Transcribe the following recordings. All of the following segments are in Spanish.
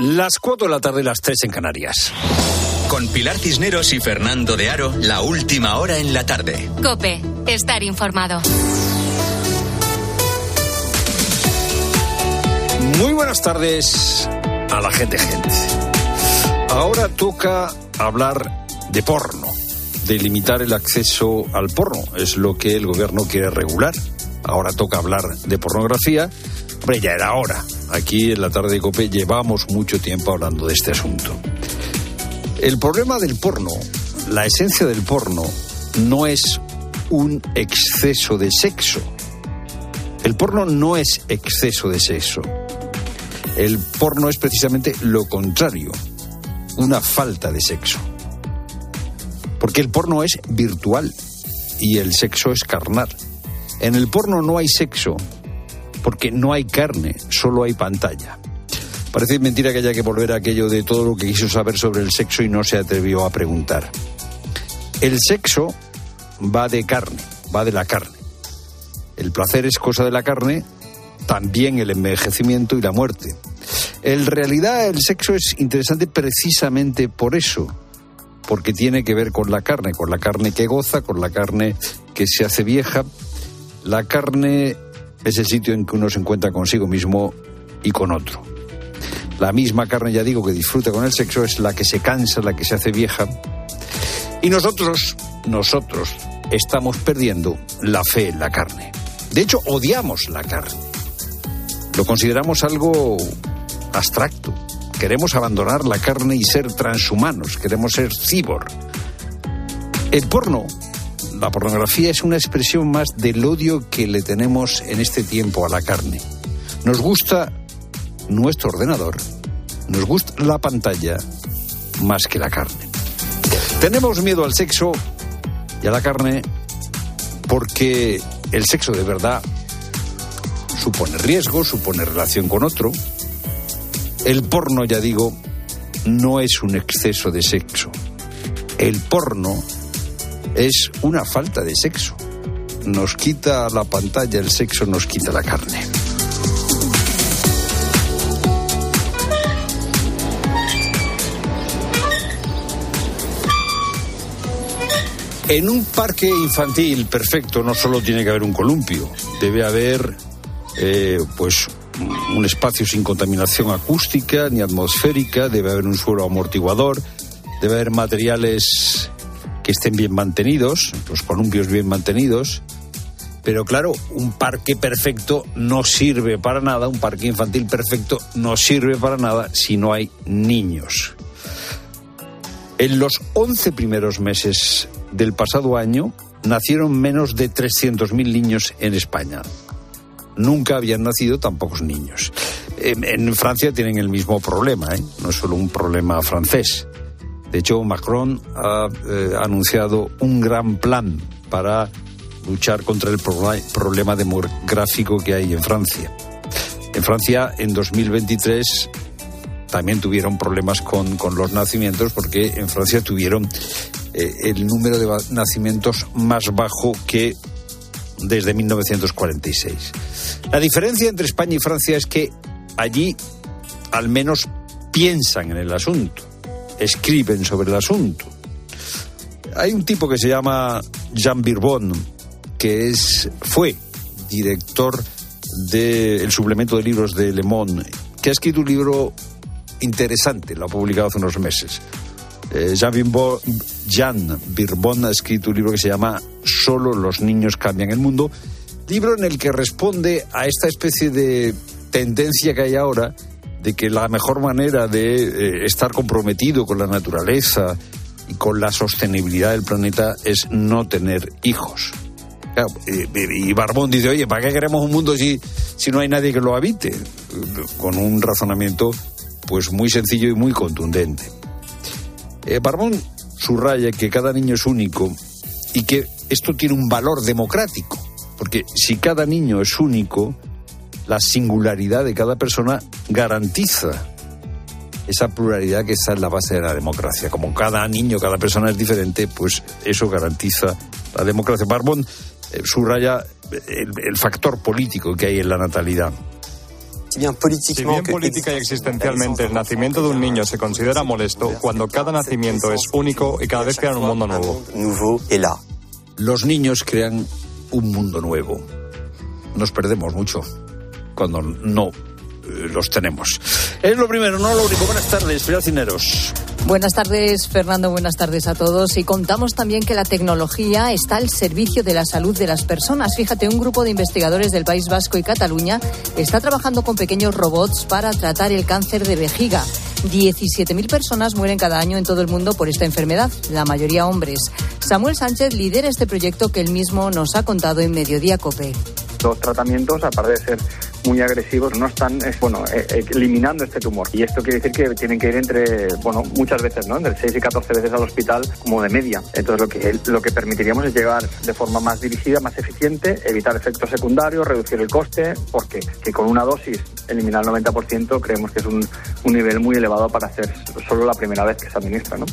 Las 4 de la tarde, las 3 en Canarias. Con Pilar Cisneros y Fernando de Aro, la última hora en la tarde. Cope, estar informado. Muy buenas tardes a la gente, gente. Ahora toca hablar de porno, de limitar el acceso al porno. Es lo que el gobierno quiere regular. Ahora toca hablar de pornografía. Hombre, ya era hora. Aquí en la tarde de COPE llevamos mucho tiempo hablando de este asunto. El problema del porno, la esencia del porno, no es un exceso de sexo. El porno no es exceso de sexo. El porno es precisamente lo contrario, una falta de sexo. Porque el porno es virtual y el sexo es carnal. En el porno no hay sexo porque no hay carne, solo hay pantalla. Parece mentira que haya que volver a aquello de todo lo que quiso saber sobre el sexo y no se atrevió a preguntar. El sexo va de carne, va de la carne. El placer es cosa de la carne, también el envejecimiento y la muerte. En realidad el sexo es interesante precisamente por eso, porque tiene que ver con la carne, con la carne que goza, con la carne que se hace vieja. La carne es el sitio en que uno se encuentra consigo mismo y con otro. La misma carne, ya digo, que disfruta con el sexo es la que se cansa, la que se hace vieja. Y nosotros, nosotros, estamos perdiendo la fe en la carne. De hecho, odiamos la carne. Lo consideramos algo abstracto. Queremos abandonar la carne y ser transhumanos. Queremos ser cibor. El porno la pornografía es una expresión más del odio que le tenemos en este tiempo a la carne. Nos gusta nuestro ordenador, nos gusta la pantalla más que la carne. Tenemos miedo al sexo y a la carne porque el sexo de verdad supone riesgo, supone relación con otro. El porno, ya digo, no es un exceso de sexo. El porno es una falta de sexo. Nos quita la pantalla, el sexo nos quita la carne. En un parque infantil perfecto no solo tiene que haber un columpio, debe haber eh, pues un espacio sin contaminación acústica ni atmosférica, debe haber un suelo amortiguador, debe haber materiales que estén bien mantenidos, los columpios bien mantenidos. Pero claro, un parque perfecto no sirve para nada, un parque infantil perfecto no sirve para nada si no hay niños. En los 11 primeros meses del pasado año nacieron menos de 300.000 niños en España. Nunca habían nacido tan pocos niños. En, Francia tienen el mismo problema, ¿eh? no es solo un problema francés. De hecho, Macron ha eh, anunciado un gran plan para luchar contra el problema demográfico que hay en Francia. En Francia, en 2023, también tuvieron problemas con, los nacimientos porque en Francia tuvieron eh, el número de nacimientos más bajo que desde 1946. La diferencia entre España y Francia es que allí al menos piensan en el asunto escriben sobre el asunto. Hay un tipo que se llama Jean Birbon, que es, fue director del suplemento de libros de Le Monde, que ha escrito un libro interesante, lo ha publicado hace unos meses. Eh, Jean, Jean Birbon ha escrito un libro que se llama Solo los niños cambian el mundo, libro en el que responde a esta especie de tendencia que hay ahora de que la mejor manera de eh, estar comprometido con la naturaleza y con la sostenibilidad del planeta es no tener hijos. y Barbón dice, oye, ¿para qué queremos un mundo si, si no hay nadie que lo habite? Con un razonamiento pues muy sencillo y muy contundente. Eh, Barbón subraya que cada niño es único y que esto tiene un valor democrático, porque si cada niño es único, la singularidad de cada persona garantiza esa pluralidad que está en la base de la democracia. Como cada niño, cada persona es diferente, pues eso garantiza la democracia. Barbón eh, subraya el, factor político que hay en la natalidad. Si bien política y existencialmente el nacimiento de un niño se considera molesto, cuando cada nacimiento es único y cada vez crean un mundo nuevo. Los niños crean un mundo nuevo. Nos perdemos mucho cuando no eh, los tenemos. Es lo primero, no lo único. Buenas tardes, Cineros. Buenas tardes, Fernando. Buenas tardes a todos. Y contamos también que la tecnología está al servicio de la salud de las personas. Fíjate, un grupo de investigadores del País Vasco y Cataluña está trabajando con pequeños robots para tratar el cáncer de vejiga. 17.000 personas mueren cada año en todo el mundo por esta enfermedad, la mayoría hombres. Samuel Sánchez lidera este proyecto que él mismo nos ha contado en Mediodía Cope. Los tratamientos, aparte de ser muy agresivos, no están bueno, eh, eh, eliminando este tumor. Y esto quiere decir que tienen que ir entre, bueno, muchas veces, ¿no? Entre 6 y 14 veces al hospital como de media. Entonces lo que, lo que permitiríamos es llegar de forma más dirigida, más eficiente, evitar efectos secundarios, reducir el coste, porque que con una dosis eliminar el 90% creemos que es un, un nivel muy elevado para hacer solo la primera vez que se administra, ¿no?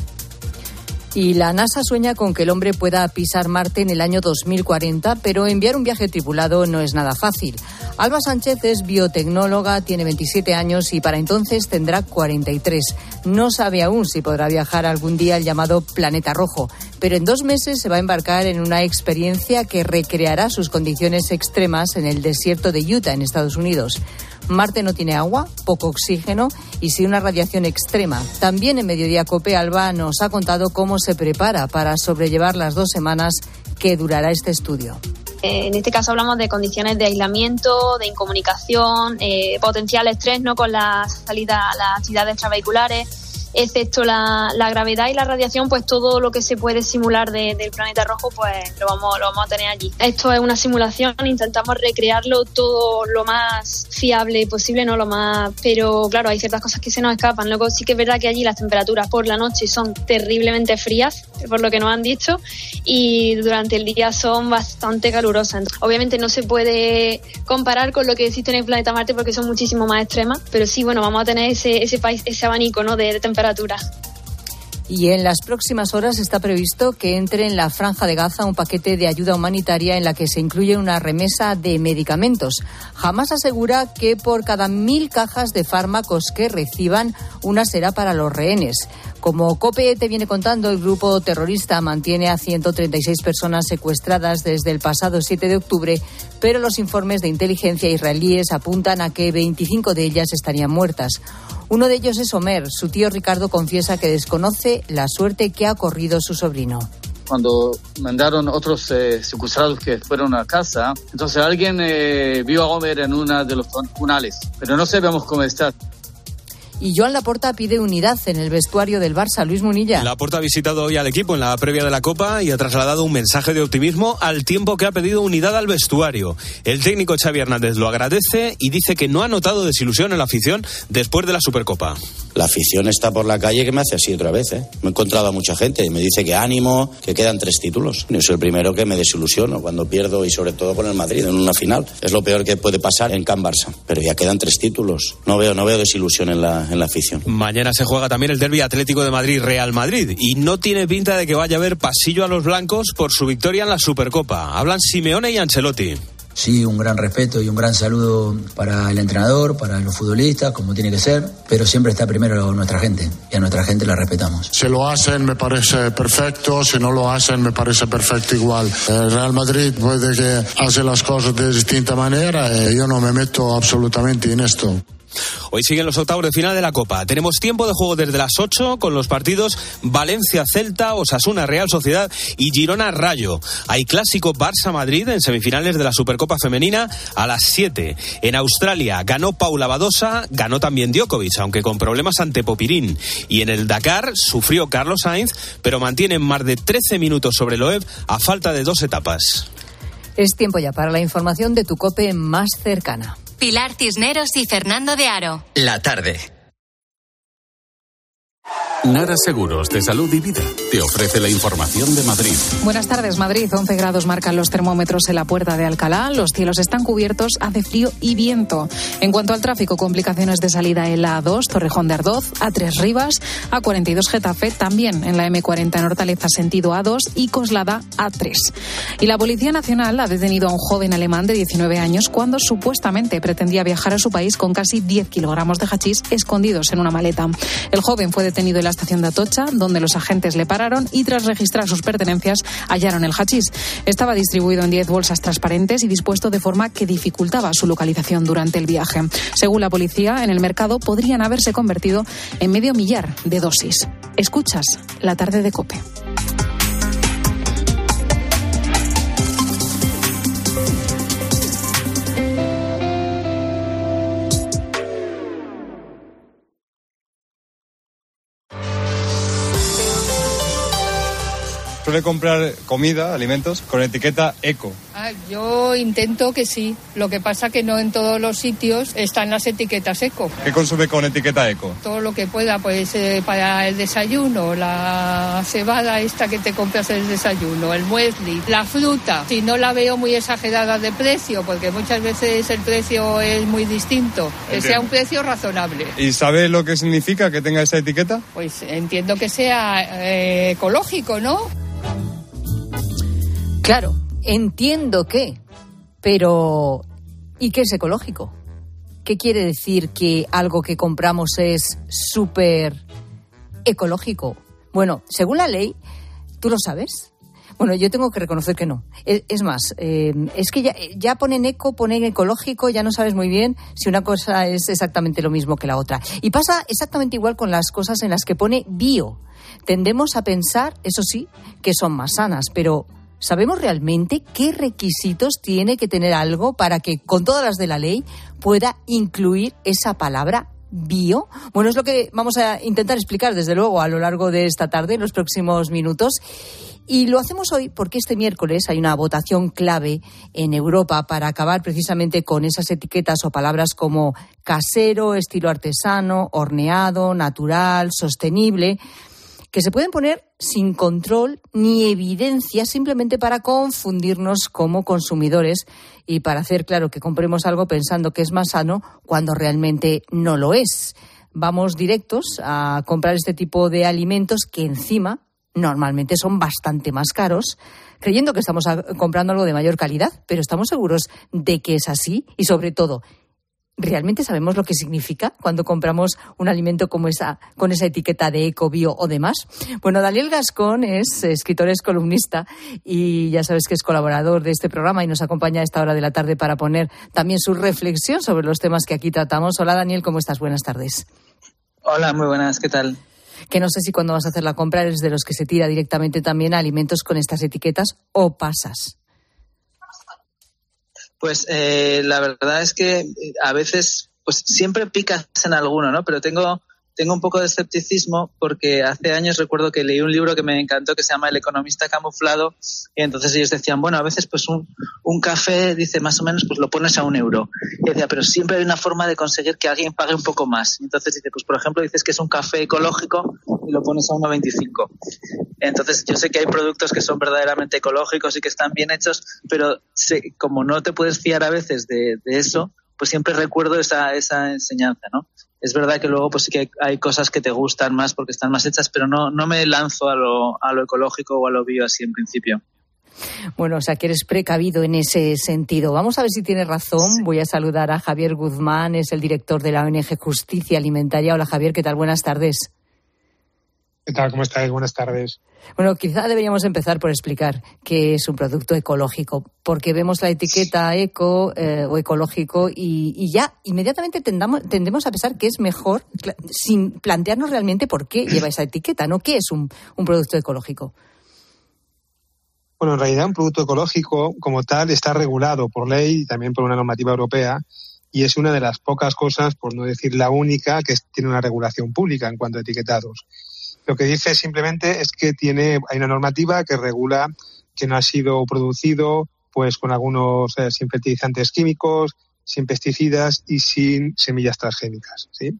Y la NASA sueña con que el hombre pueda pisar Marte en el año 2040, pero enviar un viaje tripulado no es nada fácil. Alba Sánchez es biotecnóloga, tiene 27 años y para entonces tendrá 43. No sabe aún si podrá viajar algún día al llamado Planeta Rojo, pero en dos meses se va a embarcar en una experiencia que recreará sus condiciones extremas en el desierto de Utah, en Estados Unidos. Marte no tiene agua, poco oxígeno y sí una radiación extrema. También en Mediodía Cope Alba nos ha contado cómo se prepara para sobrellevar las dos semanas que durará este estudio. En este caso hablamos de condiciones de aislamiento, de incomunicación, eh, potencial estrés ¿no? con la salida a las actividades extravehiculares excepto la, gravedad y la radiación, pues todo lo que se puede simular del planeta rojo, pues lo vamos, lo vamos a tener allí. Esto es una simulación, intentamos recrearlo todo lo más fiable posible, no lo más, pero claro, hay ciertas cosas que se nos escapan. Luego sí que es verdad que allí las temperaturas por la noche son terriblemente frías, por lo que nos han dicho, y durante el día son bastante calurosas. Obviamente no se puede comparar con lo que existe en el planeta Marte porque son muchísimo más extremas, pero sí, bueno, vamos a tener ese, ese, país, ese abanico ¿no? de, de Y en las próximas horas está previsto que entre en la franja de Gaza un paquete de ayuda humanitaria en la que se incluye una remesa de medicamentos. Jamás asegura que por cada mil cajas de fármacos que reciban, una será para los rehenes. Como COPE te viene contando, el grupo terrorista mantiene a 136 personas secuestradas desde el pasado 7 de octubre, pero los informes de inteligencia israelíes apuntan a que 25 de ellas estarían muertas. Uno de ellos es Omer. Su tío Ricardo confiesa que desconoce la suerte que ha corrido su sobrino cuando mandaron otros eh, secuestrados que fueron a casa. Entonces alguien eh, vio a Omer en una de los funales, pero no sabemos cómo está. Y Joan Laporta pide unidad en el vestuario del Barça. Luis Munilla. Laporta ha visitado hoy al equipo en la previa de la Copa y ha trasladado un mensaje de optimismo al tiempo que ha pedido unidad al vestuario. El técnico Xavi Hernández lo agradece y dice que no ha notado desilusión en la afición después de la Supercopa. La afición está por la calle que me hace así otra vez. ¿eh? Me he encontrado a mucha gente y me dice que ánimo, que quedan tres títulos. Yo soy el primero que me desilusiono cuando pierdo y sobre todo con el Madrid en una final. Es lo peor que puede pasar en Can Barça. Pero ya quedan tres títulos. No veo, no veo desilusión en la, en la afición. Mañana se juega también el derby Atlético de Madrid-Real Madrid y no tiene pinta de que vaya a haber pasillo a los blancos por su victoria en la Supercopa. Hablan Simeone y Ancelotti. Sí, un gran respeto y un gran saludo para el entrenador, para los futbolistas, como tiene que ser, pero siempre está primero nuestra gente y a nuestra gente la respetamos. Si lo hacen me parece perfecto, si no lo hacen me parece perfecto igual. El Real Madrid puede que hace las cosas de distinta manera y yo no me meto absolutamente en esto. Hoy siguen los octavos de final de la Copa. Tenemos tiempo de juego desde las 8 con los partidos Valencia-Celta, Osasuna-Real Sociedad y Girona-Rayo. Hay clásico Barça-Madrid en semifinales de la Supercopa Femenina a las 7. En Australia ganó Paula Badosa, ganó también Djokovic, aunque con problemas ante Popirín. Y en el Dakar sufrió Carlos Sainz, pero mantiene más de 13 minutos sobre Loeb a falta de dos etapas. Es tiempo ya para la información de tu cope más cercana. Pilar Cisneros y Fernando de Aro. La tarde. Nara Seguros de Salud y Vida te ofrece la información de Madrid. Buenas tardes, Madrid. 11 grados marcan los termómetros en la puerta de Alcalá. Los cielos están cubiertos, hace frío y viento. En cuanto al tráfico, complicaciones de salida en la A2, Torrejón de Ardoz, A3 Rivas, A42 Getafe, también en la M40 en Hortaleza sentido A2 y Coslada A3. Y la Policía Nacional ha detenido a un joven alemán de 19 años cuando supuestamente pretendía viajar a su país con casi 10 kilogramos de hachís escondidos en una maleta. El joven fue detenido en la estación de Atocha, donde los agentes le pararon y tras registrar sus pertenencias hallaron el hachís. Estaba distribuido en 10 bolsas transparentes y dispuesto de forma que dificultaba su localización durante el viaje. Según la policía, en el mercado podrían haberse convertido en medio millar de dosis. Escuchas la tarde de Cope. Suele comprar comida, alimentos, con etiqueta eco. Ah, yo intento que sí. Lo que pasa que no en todos los sitios están las etiquetas eco. ¿Qué consume con etiqueta eco? Todo lo que pueda, pues eh, para el desayuno, la cebada esta que te compras el desayuno, el muesli, la fruta. Si no la veo muy exagerada de precio, porque muchas veces el precio es muy distinto, que sea un precio razonable. ¿Y sabe lo que significa que tenga esa etiqueta? Pues entiendo que sea eh, ecológico, ¿no? Claro, entiendo que, pero ¿y qué es ecológico? ¿Qué quiere decir que algo que compramos es súper ecológico? Bueno, según la ley, ¿tú lo sabes? Bueno, yo tengo que reconocer que no. Es, más, eh, es que ya, ya, ponen eco, ponen ecológico, ya no sabes muy bien si una cosa es exactamente lo mismo que la otra. Y pasa exactamente igual con las cosas en las que pone bio. Tendemos a pensar, eso sí, que son más sanas, pero ¿Sabemos realmente qué requisitos tiene que tener algo para que, con todas las de la ley, pueda incluir esa palabra bio? Bueno, es lo que vamos a intentar explicar, desde luego, a lo largo de esta tarde, en los próximos minutos. Y lo hacemos hoy porque este miércoles hay una votación clave en Europa para acabar precisamente con esas etiquetas o palabras como casero, estilo artesano, horneado, natural, sostenible que se pueden poner sin control ni evidencia simplemente para confundirnos como consumidores y para hacer claro que compremos algo pensando que es más sano cuando realmente no lo es. Vamos directos a comprar este tipo de alimentos que encima normalmente son bastante más caros, creyendo que estamos comprando algo de mayor calidad, pero estamos seguros de que es así y sobre todo ¿Realmente sabemos lo que significa cuando compramos un alimento como esa, con esa etiqueta de eco, bio o demás? Bueno, Daniel Gascón es escritor, es columnista y ya sabes que es colaborador de este programa y nos acompaña a esta hora de la tarde para poner también su reflexión sobre los temas que aquí tratamos. Hola Daniel, ¿cómo estás? Buenas tardes. Hola, muy buenas, ¿qué tal? Que no sé si cuando vas a hacer la compra eres de los que se tira directamente también a alimentos con estas etiquetas o pasas. Pues eh, la verdad es que eh, a veces, pues siempre picas en alguno, ¿no? Pero tengo tengo un poco de escepticismo porque hace años recuerdo que leí un libro que me encantó que se llama El economista camuflado y entonces ellos decían, bueno, a veces pues un, un café, dice más o menos, pues lo pones a un euro. Y decía, pero siempre hay una forma de conseguir que alguien pague un poco más. Entonces dice, pues por ejemplo dices que es un café ecológico y lo pones a 1,25. Entonces yo sé que hay productos que son verdaderamente ecológicos y que están bien hechos, pero como no te puedes fiar a veces de, de eso, pues siempre recuerdo esa, esa enseñanza, ¿no? es verdad que luego pues sí que hay cosas que te gustan más porque están más hechas, pero no, no me lanzo a lo, a lo ecológico o a lo bio así en principio. Bueno, o sea que eres precavido en ese sentido. Vamos a ver si tiene razón. Voy a saludar a Javier Guzmán, es el director de la ONG Justicia Alimentaria. Hola Javier, ¿qué tal? Buenas tardes. ¿Qué tal? ¿Cómo estáis? Buenas tardes. Bueno, quizá deberíamos empezar por explicar qué es un producto ecológico, porque vemos la etiqueta eco eh, o ecológico y, ya inmediatamente tendemos a pensar que es mejor sin plantearnos realmente por qué lleva esa etiqueta, ¿no? ¿Qué es un, un producto ecológico? Bueno, en realidad un producto ecológico como tal está regulado por ley y también por una normativa europea y es una de las pocas cosas, por no decir la única, que tiene una regulación pública en cuanto a etiquetados. Lo que dice simplemente es que tiene, hay una normativa que regula que no ha sido producido pues con algunos eh, sin fertilizantes químicos, sin pesticidas y sin semillas transgénicas. ¿sí?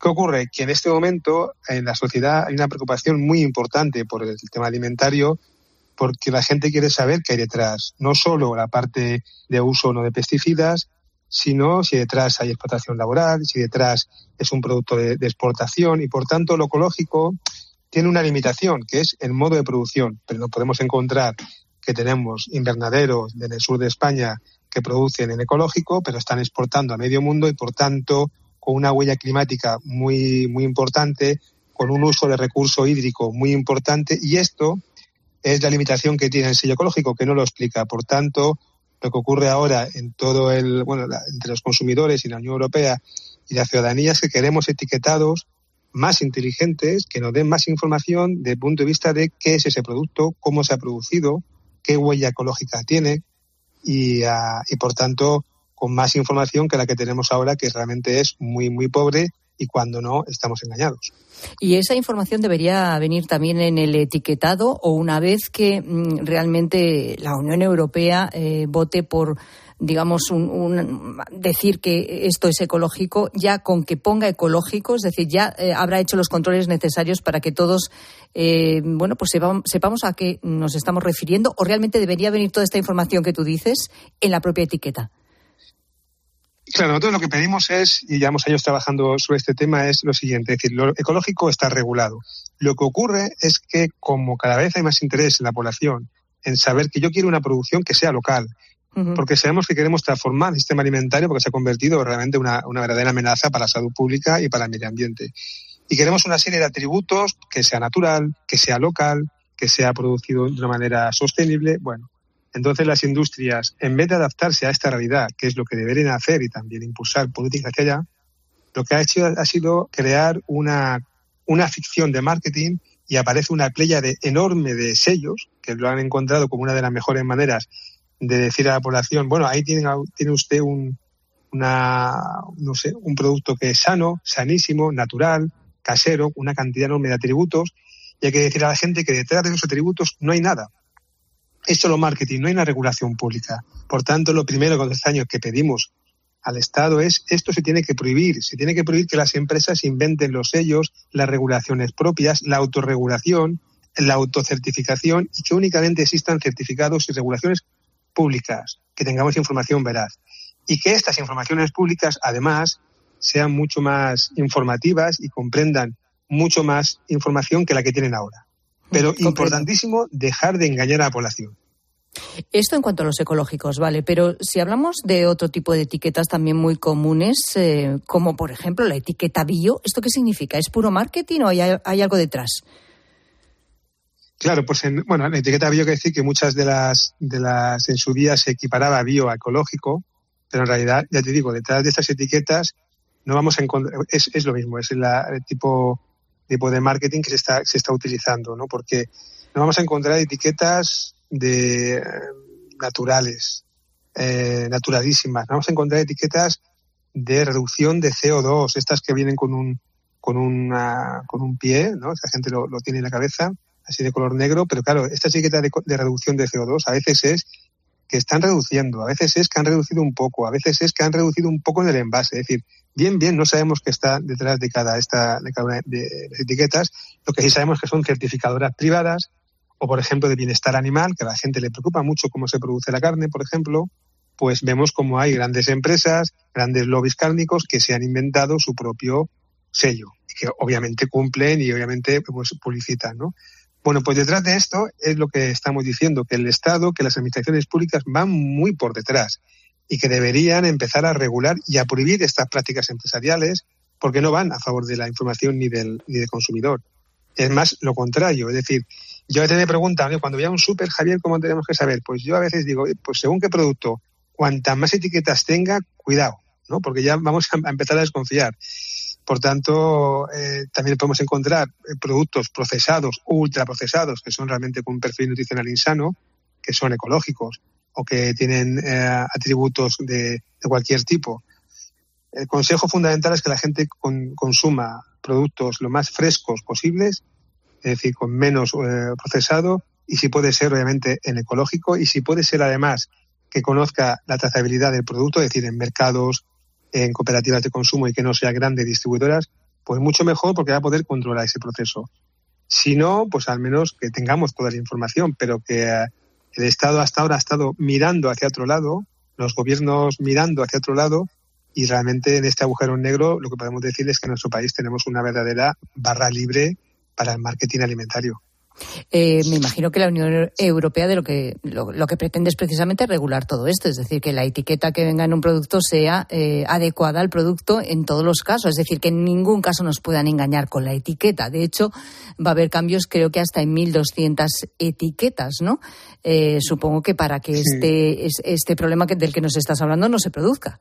¿Qué ocurre? Que en este momento en la sociedad hay una preocupación muy importante por el tema alimentario porque la gente quiere saber qué hay detrás. No solo la parte de uso o no de pesticidas, sino si detrás hay explotación laboral, si detrás es un producto de, exportación y por tanto lo ecológico tiene una limitación que es el modo de producción. Pero no podemos encontrar que tenemos invernaderos en el sur de España que producen en ecológico, pero están exportando a medio mundo y por tanto con una huella climática muy, muy importante, con un uso de recurso hídrico muy importante y esto es la limitación que tiene el sello ecológico, que no lo explica. Por tanto, lo que ocurre ahora en todo el, bueno, la, entre los consumidores y la Unión Europea y la ciudadanía es que queremos etiquetados más inteligentes que nos den más información desde el punto de vista de qué es ese producto, cómo se ha producido, qué huella ecológica tiene y, uh, y por tanto con más información que la que tenemos ahora, que realmente es muy, muy pobre y cuando no, estamos engañados. Y esa información debería venir también en el etiquetado o una vez que mm, realmente la Unión Europea eh, vote por digamos, un, un, decir que esto es ecológico, ya con que ponga ecológico, es decir, ya eh, habrá hecho los controles necesarios para que todos, eh, bueno, pues sepamos, sepamos a qué nos estamos refiriendo, o realmente debería venir toda esta información que tú dices en la propia etiqueta. Claro, nosotros lo que pedimos es, y llevamos años trabajando sobre este tema, es lo siguiente, es decir, lo ecológico está regulado. Lo que ocurre es que como cada vez hay más interés en la población en saber que yo quiero una producción que sea local, uh -huh. porque sabemos que queremos transformar el sistema alimentario porque se ha convertido realmente en una, una verdadera amenaza para la salud pública y para el medio ambiente. Y queremos una serie de atributos que sea natural, que sea local, que sea producido de una manera sostenible. Bueno, entonces las industrias, en vez de adaptarse a esta realidad, que es lo que deberían hacer y también impulsar políticas hacia allá, lo que ha hecho ha sido crear una, una ficción de marketing y aparece una playa de, enorme de sellos que lo han encontrado como una de las mejores maneras de decir a la población, bueno, ahí tiene, usted un, una, no sé, un producto que es sano, sanísimo, natural, casero, una cantidad enorme de atributos, y hay que decir a la gente que detrás de esos atributos no hay nada es solo marketing, no hay una regulación pública. Por tanto, lo primero con año que pedimos al Estado es esto se tiene que prohibir, se tiene que prohibir que las empresas inventen los sellos, las regulaciones propias, la autorregulación, la autocertificación y que únicamente existan certificados y regulaciones públicas, que tengamos información veraz. Y que estas informaciones públicas, además, sean mucho más informativas y comprendan mucho más información que la que tienen ahora. Pero importantísimo dejar de engañar a la población. Esto en cuanto a los ecológicos, vale, pero si hablamos de otro tipo de etiquetas también muy comunes, eh, como por ejemplo la etiqueta bio, ¿esto qué significa? ¿Es puro marketing o hay, hay algo detrás? Claro, pues en, bueno, la etiqueta bio quiere decir que muchas de las, de las en su día se equiparaba bio a ecológico, pero en realidad, ya te digo, detrás de estas etiquetas no vamos a encontrar, es, es lo mismo, es la, el tipo tipo de marketing que se está, se está utilizando, ¿no? Porque no vamos a encontrar etiquetas de eh, naturales, eh, naturalísimas. Vamos a encontrar etiquetas de reducción de CO2, estas que vienen con un, con una, con un pie, ¿no? La gente lo, lo tiene en la cabeza, así de color negro, pero claro, esta etiqueta de, de reducción de CO2 a veces es que están reduciendo, a veces es que han reducido un poco, a veces es que han reducido un poco en el envase. Es decir, bien, bien, no sabemos qué está detrás de cada, esta, de cada una de las etiquetas. Lo que sí sabemos que son certificadoras privadas o, por ejemplo, de bienestar animal, que a la gente le preocupa mucho cómo se produce la carne, por ejemplo, pues vemos como hay grandes empresas, grandes lobbies cárnicos que se han inventado su propio sello que obviamente cumplen y obviamente pues, publicitan, ¿no? Bueno, pues detrás de esto es lo que estamos diciendo, que el Estado, que las administraciones públicas van muy por detrás y que deberían empezar a regular y a prohibir estas prácticas empresariales porque no van a favor de la información ni del, ni del consumidor. Es más lo contrario, es decir, yo a veces me preguntan, cuando voy un súper, Javier, ¿cómo tenemos que saber? Pues yo a veces digo, pues según qué producto, cuantas más etiquetas tenga, cuidado, ¿no? Porque ya vamos a empezar a desconfiar. Por tanto, eh, también podemos encontrar eh, productos procesados, ultraprocesados, que son realmente con un perfil nutricional insano, que son ecológicos o que tienen eh, atributos de, cualquier tipo. El consejo fundamental es que la gente con, consuma productos lo más frescos posibles, es decir, con menos eh, procesado y si puede ser, obviamente, en ecológico y si puede ser, además, que conozca la trazabilidad del producto, es decir, en mercados, en cooperativas de consumo y que no sea grandes distribuidoras, pues mucho mejor porque va a poder controlar ese proceso. Si no, pues al menos que tengamos toda la información, pero que eh, el Estado hasta ahora ha estado mirando hacia otro lado, los gobiernos mirando hacia otro lado, y realmente en este agujero negro lo que podemos decir es que en nuestro país tenemos una verdadera barra libre para el marketing alimentario. Eh, me imagino que la Unión Europea de lo que lo, que pretende es precisamente regular todo esto, es decir, que la etiqueta que venga en un producto sea eh, adecuada al producto en todos los casos, es decir, que en ningún caso nos puedan engañar con la etiqueta. De hecho, va a haber cambios, creo que hasta en 1.200 etiquetas, ¿no? Eh, supongo que para que este este problema del que nos estás hablando no se produzca.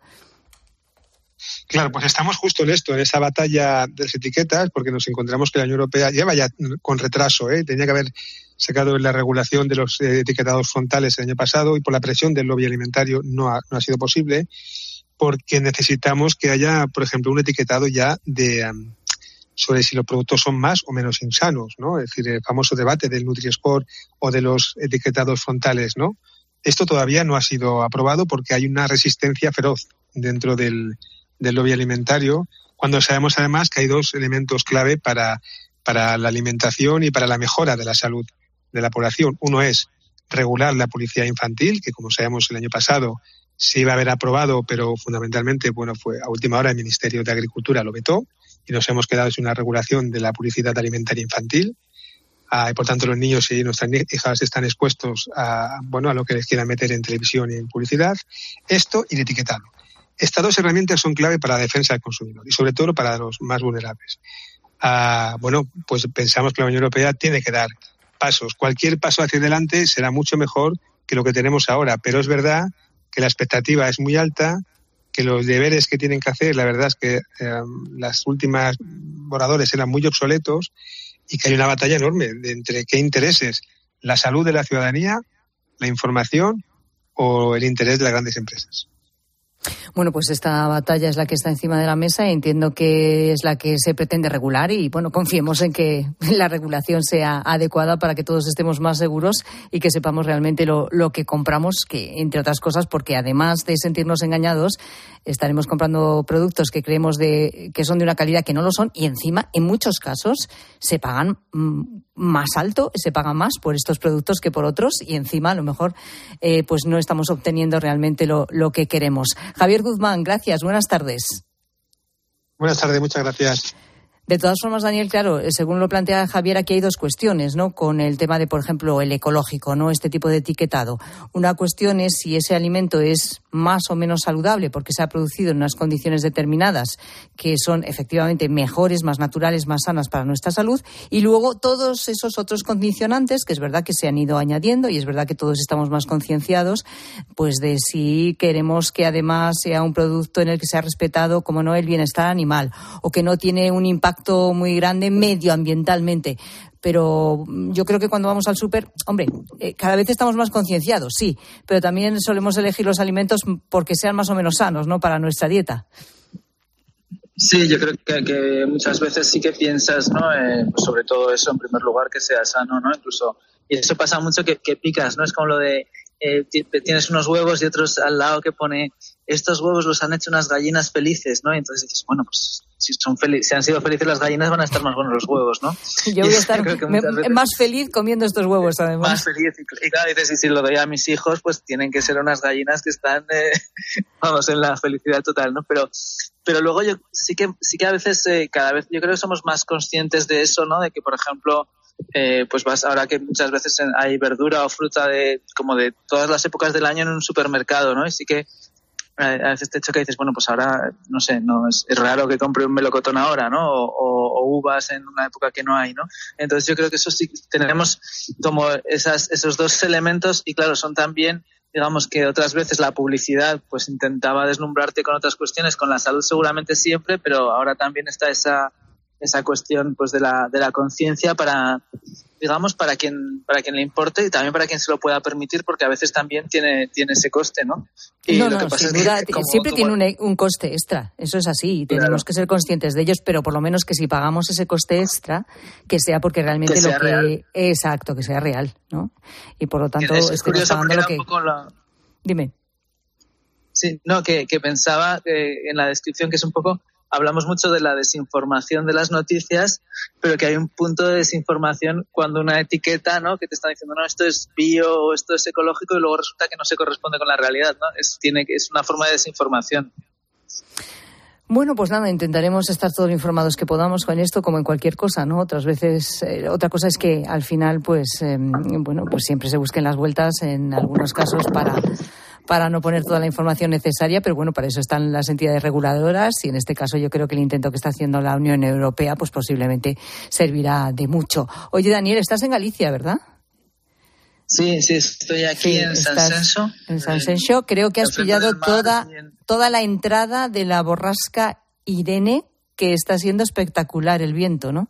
Claro, pues estamos justo en esto, en esa batalla de las etiquetas, porque nos encontramos que la Unión Europea lleva ya con retraso, ¿eh? tenía que haber sacado la regulación de los eh, etiquetados frontales el año pasado y por la presión del lobby alimentario no ha, no ha sido posible, porque necesitamos que haya, por ejemplo, un etiquetado ya de sobre si los productos son más o menos insanos, ¿no? Es decir, el famoso debate del Nutri-Score o de los etiquetados frontales, ¿no? Esto todavía no ha sido aprobado porque hay una resistencia feroz dentro del, del lobby alimentario, cuando sabemos además que hay dos elementos clave para, para la alimentación y para la mejora de la salud de la población. Uno es regular la publicidad infantil, que como sabemos el año pasado se iba a haber aprobado, pero fundamentalmente, bueno, fue a última hora el Ministerio de Agricultura lo vetó y nos hemos quedado sin una regulación de la publicidad alimentaria infantil. Ah, y por tanto, los niños y nuestras hijas están expuestos a, bueno, a lo que les quieran meter en televisión y en publicidad. Esto y el etiquetado. Estas dos herramientas son clave para la defensa del consumidor y sobre todo para los más vulnerables. Ah, bueno, pues pensamos que la Unión Europea tiene que dar pasos. Cualquier paso hacia adelante será mucho mejor que lo que tenemos ahora, pero es verdad que la expectativa es muy alta, que los deberes que tienen que hacer, la verdad es que eh, las últimas borradores eran muy obsoletos y que hay una batalla enorme entre qué intereses, la salud de la ciudadanía, la información o el interés de las grandes empresas. Bueno, pues esta batalla es la que está encima de la mesa y entiendo que es la que se pretende regular y bueno, confiemos en que la regulación sea adecuada para que todos estemos más seguros y que sepamos realmente lo, lo que compramos, que entre otras cosas, porque además de sentirnos engañados, estaremos comprando productos que creemos de, que son de una calidad que no lo son y encima, en muchos casos, se pagan mm, más alto, se paga más por estos productos que por otros y encima a lo mejor eh, pues no estamos obteniendo realmente lo, lo que queremos. Javier Guzmán, gracias. Buenas tardes. Buenas tardes, muchas gracias. De todas formas, Daniel, claro, eh, según lo plantea Javier, aquí hay dos cuestiones, ¿no? Con el tema de, por ejemplo, el ecológico, ¿no? Este tipo de etiquetado. Una cuestión es si ese alimento es más o menos saludable porque se ha producido en unas condiciones determinadas que son efectivamente mejores, más naturales, más sanas para nuestra salud. Y luego todos esos otros condicionantes que es verdad que se han ido añadiendo y es verdad que todos estamos más concienciados, pues de si queremos que además sea un producto en el que se ha respetado, como no, el bienestar animal o que no tiene un impacto muy grande medioambientalmente. Pero yo creo que cuando vamos al súper, hombre, eh, cada vez estamos más concienciados, sí, pero también solemos elegir los alimentos porque sean más o menos sanos, ¿no? Para nuestra dieta. Sí, yo creo que, muchas veces sí que piensas, ¿no? Eh, pues sobre todo eso, en primer lugar, que sea sano, ¿no? Incluso, y eso pasa mucho que, que picas, ¿no? Es como lo de eh, tienes unos huevos y otros al lado que pone estos huevos los han hecho unas gallinas felices, ¿no? Y entonces dices, bueno, pues si son si han sido felices las gallinas van a estar más buenos los huevos, ¿no? Yo voy a estar más feliz comiendo estos huevos, además. Más feliz. Y, claro, dices, y si lo doy a mis hijos, pues tienen que ser unas gallinas que están, eh, vamos, en la felicidad total, ¿no? Pero, pero luego yo sí que, sí que a veces, eh, cada vez, yo creo que somos más conscientes de eso, ¿no? De que, por ejemplo, eh, pues vas ahora que muchas veces hay verdura o fruta de como de todas las épocas del año en un supermercado, ¿no? Y sí que a veces te choca y dices, bueno, pues ahora, no sé, no es, raro que compre un melocotón ahora, ¿no? O, uvas en una época que no hay, ¿no? Entonces yo creo que eso sí, tenemos como esas, esos dos elementos y claro, son también digamos que otras veces la publicidad pues intentaba deslumbrarte con otras cuestiones, con la salud seguramente siempre, pero ahora también está esa esa cuestión pues de la, de la conciencia para digamos para quien para quien le importe y también para quien se lo pueda permitir porque a veces también tiene tiene ese coste no y no, no, siempre tiene un, coste extra eso es así y tenemos que ser conscientes de ellos pero por lo menos que si pagamos ese coste extra que sea porque realmente lo que exacto que sea real no y por lo tanto es, pagando lo que dime. Sí no que, que pensaba eh, en la descripción que es un poco hablamos mucho de la desinformación de las noticias, pero que hay un punto de desinformación cuando una etiqueta, ¿no? Que te está diciendo, no, esto es bio o esto es ecológico y luego resulta que no se corresponde con la realidad, ¿no? Es, tiene, es una forma de desinformación. Bueno, pues nada, intentaremos estar todos informados que podamos con esto, como en cualquier cosa, ¿no? Otras veces, eh, otra cosa es que al final, pues, eh, bueno, pues siempre se busquen las vueltas en algunos casos para para no poner toda la información necesaria, pero bueno, para eso están las entidades reguladoras y en este caso yo creo que el intento que está haciendo la Unión Europea pues posiblemente servirá de mucho. Oye, Daniel, estás en Galicia, ¿verdad? Sí, sí, estoy aquí en San Senso. En San Senso. Creo que has pillado toda, toda la entrada de la borrasca Irene, que está siendo espectacular el viento, ¿no?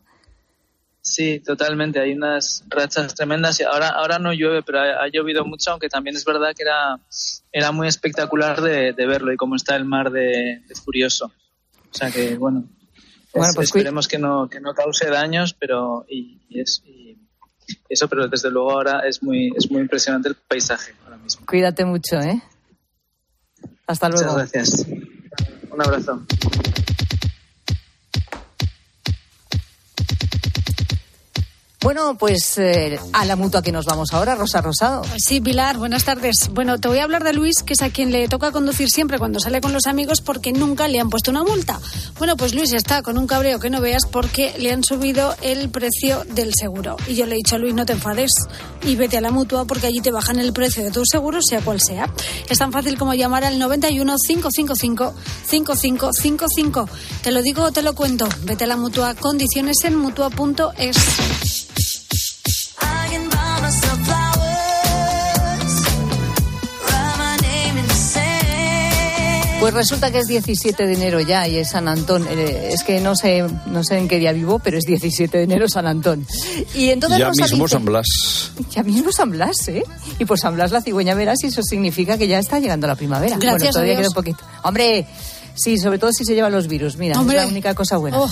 Sí, totalmente. Hay unas rachas tremendas y ahora, ahora no llueve, pero ha, llovido mucho, aunque también es verdad que era, era muy espectacular de, verlo y cómo está el mar de, furioso. O sea que, bueno, pues esperemos que no, que no cause daños, pero y, es, eso, pero desde luego ahora es muy, es muy impresionante el paisaje ahora mismo. Cuídate mucho, ¿eh? Hasta luego. Muchas gracias. Un abrazo. Bueno, pues eh, a la mutua que nos vamos ahora, Rosa Rosado. Sí, Pilar, buenas tardes. Bueno, te voy a hablar de Luis, que es a quien le toca conducir siempre cuando sale con los amigos porque nunca le han puesto una multa. Bueno, pues Luis está con un cabreo que no veas porque le han subido el precio del seguro. Y yo le he dicho a Luis, no te enfades y vete a la mutua porque allí te bajan el precio de tu seguro, sea cual sea. Es tan fácil como llamar al 91 555 5555. Te lo digo o te lo cuento. Vete a la mutua. Condiciones en mutua.es. Pues resulta que es 17 de enero ya y es San Antón. Eh, es que no sé, no sé en qué día vivo, pero es 17 de enero San Antón. Y entonces ya mismo San Blas. Ya mismo San Blas, ¿eh? Y por San Blas la cigüeña verás y eso significa que ya está llegando la primavera. Gracias bueno, todavía queda un poquito. Hombre, sí, sobre todo si se llevan los virus. Mira, es la única cosa buena. Oh.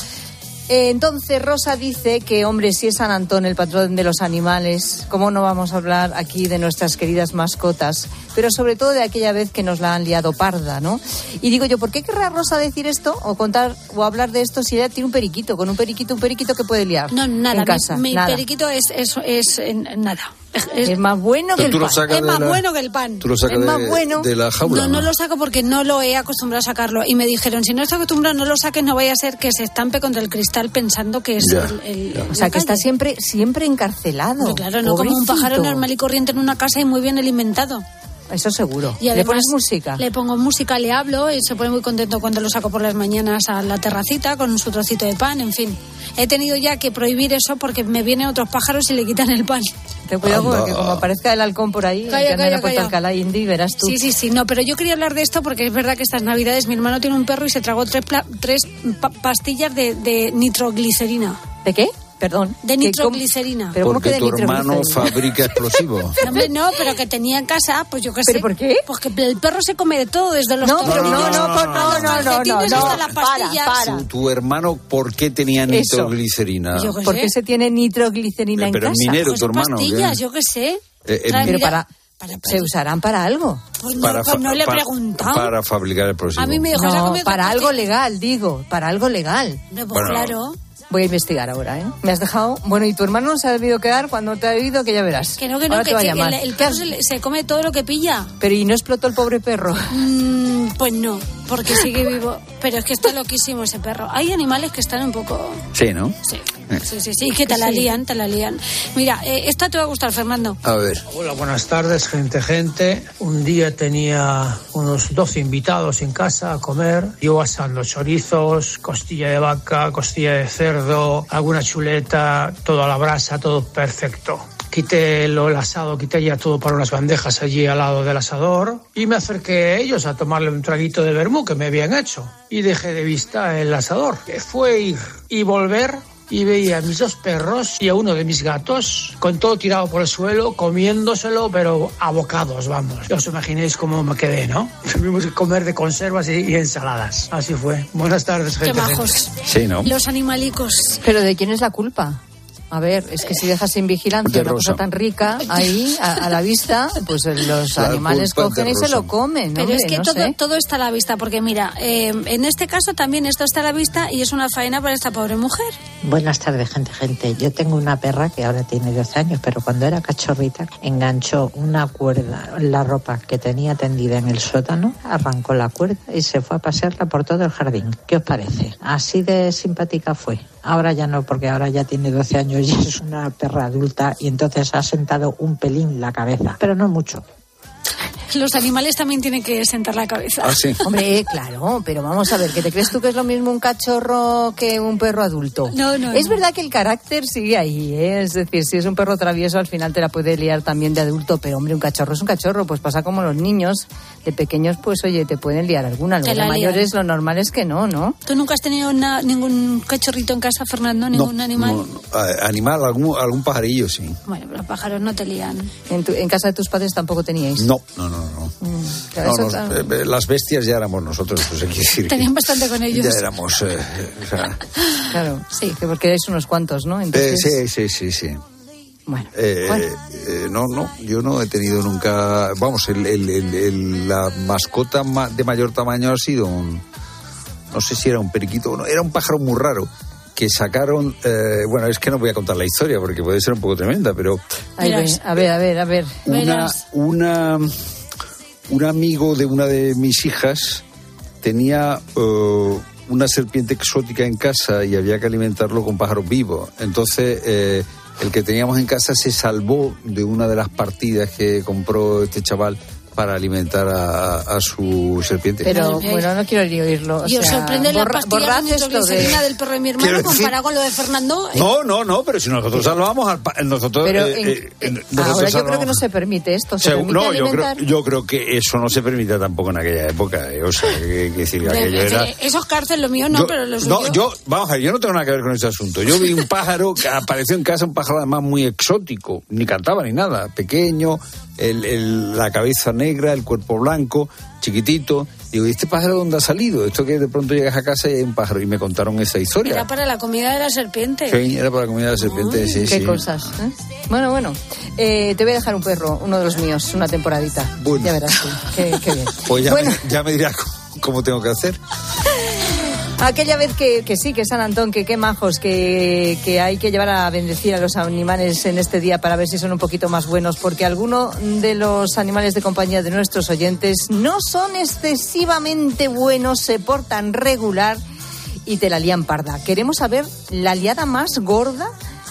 Eh, entonces Rosa dice que, hombre, si es San Antón el patrón de los animales, ¿cómo no vamos a hablar aquí de nuestras queridas mascotas? Pero sobre todo de aquella vez que nos la han liado parda, ¿no? Y digo yo, ¿por qué querrá Rosa decir esto o contar o hablar de esto si ella tiene un periquito? Con un periquito, un periquito que puede liar. No, nada. En casa, mi, periquito es, es, es, nada. Es, más bueno que el pan. Es más bueno que el pan. ¿Tú lo sacas es más bueno. de la jaula? No, no, lo saco porque no lo he acostumbrado a sacarlo. Y me dijeron, si no estás acostumbrado, no lo saques, no vaya a ser que se estampe contra el cristal pensando que es el, O sea, que está siempre, siempre encarcelado. claro, no como un pájaro normal y corriente en una casa y muy bien alimentado. Eso seguro. Y ¿Le pones música? Le pongo música, le hablo y se pone muy contento cuando lo saco por las mañanas a la terracita con su trocito de pan, en fin. He tenido ya que prohibir eso porque me vienen otros pájaros y le quitan el pan. Ten cuidado porque como aparezca el halcón por ahí, calla, que calla, calla. Alcalá Indy, verás tú. Sí, sí, sí, no, pero yo quería hablar de esto porque es verdad que estas navidades mi hermano tiene un perro y se tragó tres, tres pastillas de, de nitroglicerina. ¿De qué? Perdón. De nitroglicerina. ¿Pero Porque tu hermano fabrica explosivos. no, pero que tenía en casa, pues yo qué sé. ¿Pero por qué? Pues que el perro se come de todo, desde los No, pero no, no, no, no, no, no, no, las pastillas. Para, para. Tu, tu, hermano, ¿por qué tenía nitroglicerina? Yo ¿Por qué se tiene nitroglicerina en pero casa? Pero minero, tu hermano. pastillas, yo qué sé. Eh, eh, pero para... ¿Se usarán para algo? Pues no, para, pues no le he preguntado. Para fabricar el explosivo. A mí me dijo, no, para algo legal, digo, para algo legal. Pues bueno, claro. Voy a investigar ahora, ¿eh? Me has dejado. Bueno, y tu hermano se ha debido quedar cuando te ha debido que ya verás. Que no, que no, que, el, perro se, come todo lo que pilla. Pero ¿y no explotó el pobre perro? Mm, pues no, porque sigue vivo. Pero es que está loquísimo ese perro. Hay animales que están un poco. Sí, ¿no? Sí. Eh. Sí, sí, sí, que te la lían, te la lían. Mira, eh, esta te va a gustar, Fernando. A ver. Hola, buenas tardes, gente, gente. Un día tenía unos 12 invitados en casa a comer. Yo asando chorizos, costilla de vaca, costilla de cerdo, alguna chuleta, todo a la brasa, todo perfecto quité el asado, quité ya todo para unas bandejas allí al lado del asador y me acerqué a ellos a tomarle un traguito de vermú que me habían hecho y dejé de vista el asador. Que fue ir y volver y veía a mis dos perros y a uno de mis gatos con todo tirado por el suelo, comiéndoselo, pero abocados, vamos. Ya os imaginéis cómo me quedé, ¿no? Tuvimos que comer de conservas y, ensaladas. Así fue. Buenas tardes, gente. Qué majos. Sí, ¿no? Los animalicos. ¿Pero de quién es la culpa? A ver, es que si dejas sin vigilancia una cosa tan rica ahí, a, a la vista, pues los La animales cogen y se lo comen. Pero hombre, es que no todo, sé. todo está a la vista, porque mira, eh, en este caso también esto está a la vista y es una faena para esta pobre mujer. Buenas tardes, gente, gente. Yo tengo una perra que ahora tiene 12 años, pero cuando era cachorrita enganchó una cuerda, la ropa que tenía tendida en el sótano, arrancó la cuerda y se fue a pasearla por todo el jardín. ¿Qué os parece? Así de simpática fue. Ahora ya no, porque ahora ya tiene 12 años y es una perra adulta y entonces ha sentado un pelín la cabeza, pero no mucho. Los animales también tienen que sentar la cabeza. Ah, sí. Hombre, claro, pero vamos a ver, ¿que te crees tú que es lo mismo un cachorro que un perro adulto? No, no, Es no. verdad que el carácter sigue ahí, ¿eh? Es decir, si es un perro travieso, al final te la puede liar también de adulto, pero hombre, un cachorro es un cachorro, pues pasa como los niños, de pequeños, pues oye, te pueden liar alguna, lían. mayores lo normal es que no, ¿no? ¿Tú nunca has tenido ningún cachorrito en casa, Fernando? ¿Ningún animal? no, no. Animal, algún, algún pajarillo, sí. Bueno, los pájaros no te lían. En, tu- en casa de tus padres tampoco teníais. No, no, no, no. Mm, No, eso nos- está- eh, las bestias ya éramos nosotros, pues hay que decir. que Tenían bastante con ellos. Ya éramos. eh, o sea, Claro, sí, que porque erais unos cuantos, ¿no? eh, Entonces, sí, sí, sí, sí. Bueno, Eh, bueno. eh, no, no, yo no he tenido nunca. Vamos, el, el- el- el- la mascota ma- de mayor tamaño ha sido un. No sé si era un periquito o no, era un pájaro muy raro que sacaron. eh, bueno, es que no voy a contar la historia porque puede ser un poco tremenda, pero a ver, a ver, a ver. una, una, un amigo de una de mis hijas tenía eh, una serpiente exótica en casa y había que alimentarlo con pájaros vivos. Entonces, eh, el que teníamos en casa se salvó de una de las partidas que compró este chaval para alimentar a, a su serpiente. Pero bueno, no quiero ni oírlo. o y os sea, sorprende la pastilla de del perro de mi hermano comparado con lo de Fernando. eh, No, no, no, pero si nosotros salvamos al pa- nosotros, Pero eh, en- eh, eh, nosotros ahora yo creo que no se permite esto. Se Segu- permite no, yo creo, yo creo que eso no se permitía tampoco en aquella época. eh, O sea, que, que decir, de- aquello de- era... Eso es cárcel, lo mío no, Yo- pero lo suyo. no, yo, vamos a ver, yo no tengo nada que ver con este asunto. Yo vi un pájaro que apareció en casa, un pájaro además muy exótico, ni cantaba ni nada, pequeño, el- el- la cabeza negra, el cuerpo blanco, chiquitito. Digo, ¿y este pájaro dónde ha salido? Esto que de pronto llegas a casa y hay un pájaro. Y me contaron esa historia. Era para la comida de la serpiente. Sí, era para la comida de la serpiente, sí, Qué sí. cosas. ¿eh? Bueno, bueno. Eh, te voy a dejar un perro, uno de los míos, una temporadita. Bueno. Ya verás tú. Qué, qué bien. Pues ya, Bueno. me, ya me dirás cómo tengo que hacer. Aquella vez que, que sí, que San Antón, que qué majos, que, que hay que llevar a bendecir a los animales en este día para ver si son un poquito más buenos, porque algunos de los animales de compañía de nuestros oyentes no son excesivamente buenos, se portan regular y te la lían parda. Queremos saber la liada más gorda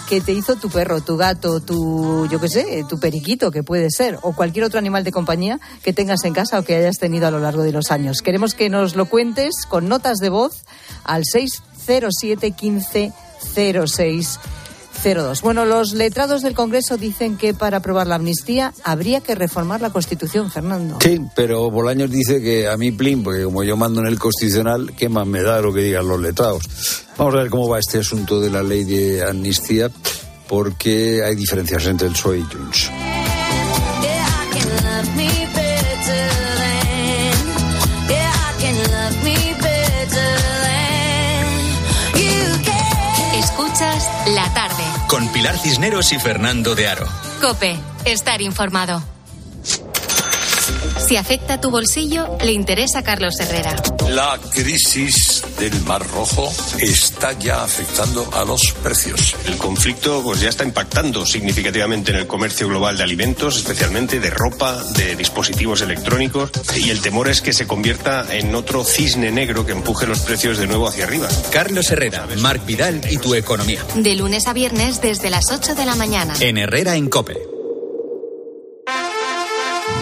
que te hizo tu perro, tu gato, tu, yo qué sé, tu periquito, que puede ser, o cualquier otro animal de compañía que tengas en casa o que hayas tenido a lo largo de los años. Queremos que nos lo cuentes con notas de voz al 607 15 06 02. Bueno, los letrados del Congreso dicen que para aprobar la amnistía habría que reformar la Constitución, Fernando. Sí, pero Bolaños dice que a mí, plin, porque como yo mando en el Constitucional, ¿qué más me da lo que digan los letrados? Vamos a ver cómo va este asunto de la ley de amnistía, porque hay diferencias entre el PSOE y Junts. Pilar Cisneros y Fernando de Aro. Cope, estar informado. Si afecta tu bolsillo, le interesa a Carlos Herrera. La crisis del Mar Rojo está ya afectando a los precios. El conflicto pues, ya está impactando significativamente en el comercio global de alimentos, especialmente de ropa, de dispositivos electrónicos, y el temor es que se convierta en otro cisne negro que empuje los precios de nuevo hacia arriba. Carlos Herrera, Marc Vidal y tu economía. De lunes a viernes desde las 8 de la mañana. En Herrera en Cope.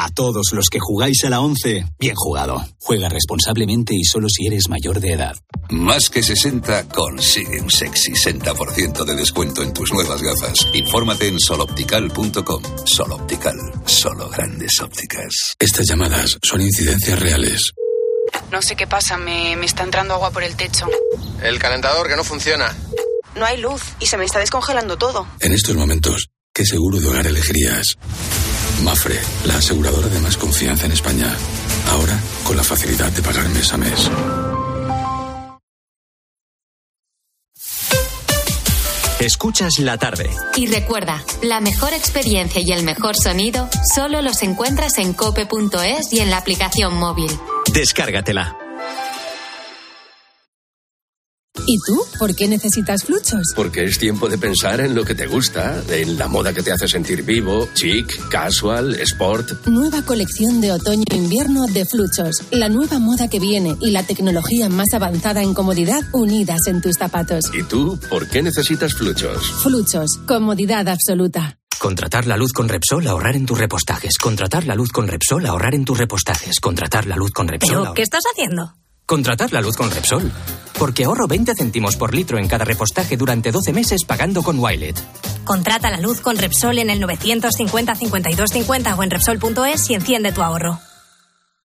A todos los que jugáis a la 11, bien jugado. Juega responsablemente y solo si eres mayor de edad. Más que 60 consigue un sexy 60% de descuento en tus nuevas gafas. Infórmate en soloptical.com. Soloptical, solo grandes ópticas. Estas llamadas son incidencias reales. No sé qué pasa, me, me está entrando agua por el techo. El calentador que no funciona. No hay luz y se me está descongelando todo. En estos momentos, ¿qué seguro de hogar elegirías? Mafre, la aseguradora de más confianza en España. Ahora con la facilidad de pagar mes a mes. Escuchas la tarde. Y recuerda, la mejor experiencia y el mejor sonido solo los encuentras en cope.es y en la aplicación móvil. Descárgatela. ¿Y tú? ¿Por qué necesitas fluchos? Porque es tiempo de pensar en lo que te gusta, en la moda que te hace sentir vivo, chic, casual, sport. Nueva colección de otoño-invierno de fluchos. La nueva moda que viene y la tecnología más avanzada en comodidad unidas en tus zapatos. ¿Y tú? ¿Por qué necesitas fluchos? Fluchos. Comodidad absoluta. Contratar la luz con Repsol, ahorrar en tus repostajes. Contratar la luz con Repsol, ahorrar en tus repostajes. Contratar la luz con Repsol. ¿Pero ahorrar- qué estás haciendo? Contratar la luz con Repsol. Porque ahorro 20 céntimos por litro en cada repostaje durante 12 meses pagando con Wilet. Contrata la luz con Repsol en el 950-5250 o en Repsol.es y enciende tu ahorro.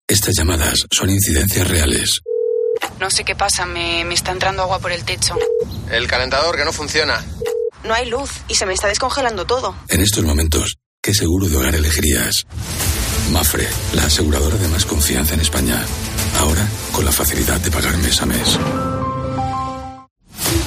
Estas llamadas son incidencias reales. No sé qué pasa, me, me está entrando agua por el techo. El calentador que no funciona. No hay luz y se me está descongelando todo. En estos momentos, ¿qué seguro de hogar elegirías? Mafre, la aseguradora de más confianza en España. Ahora con la facilidad de pagar mes a mes.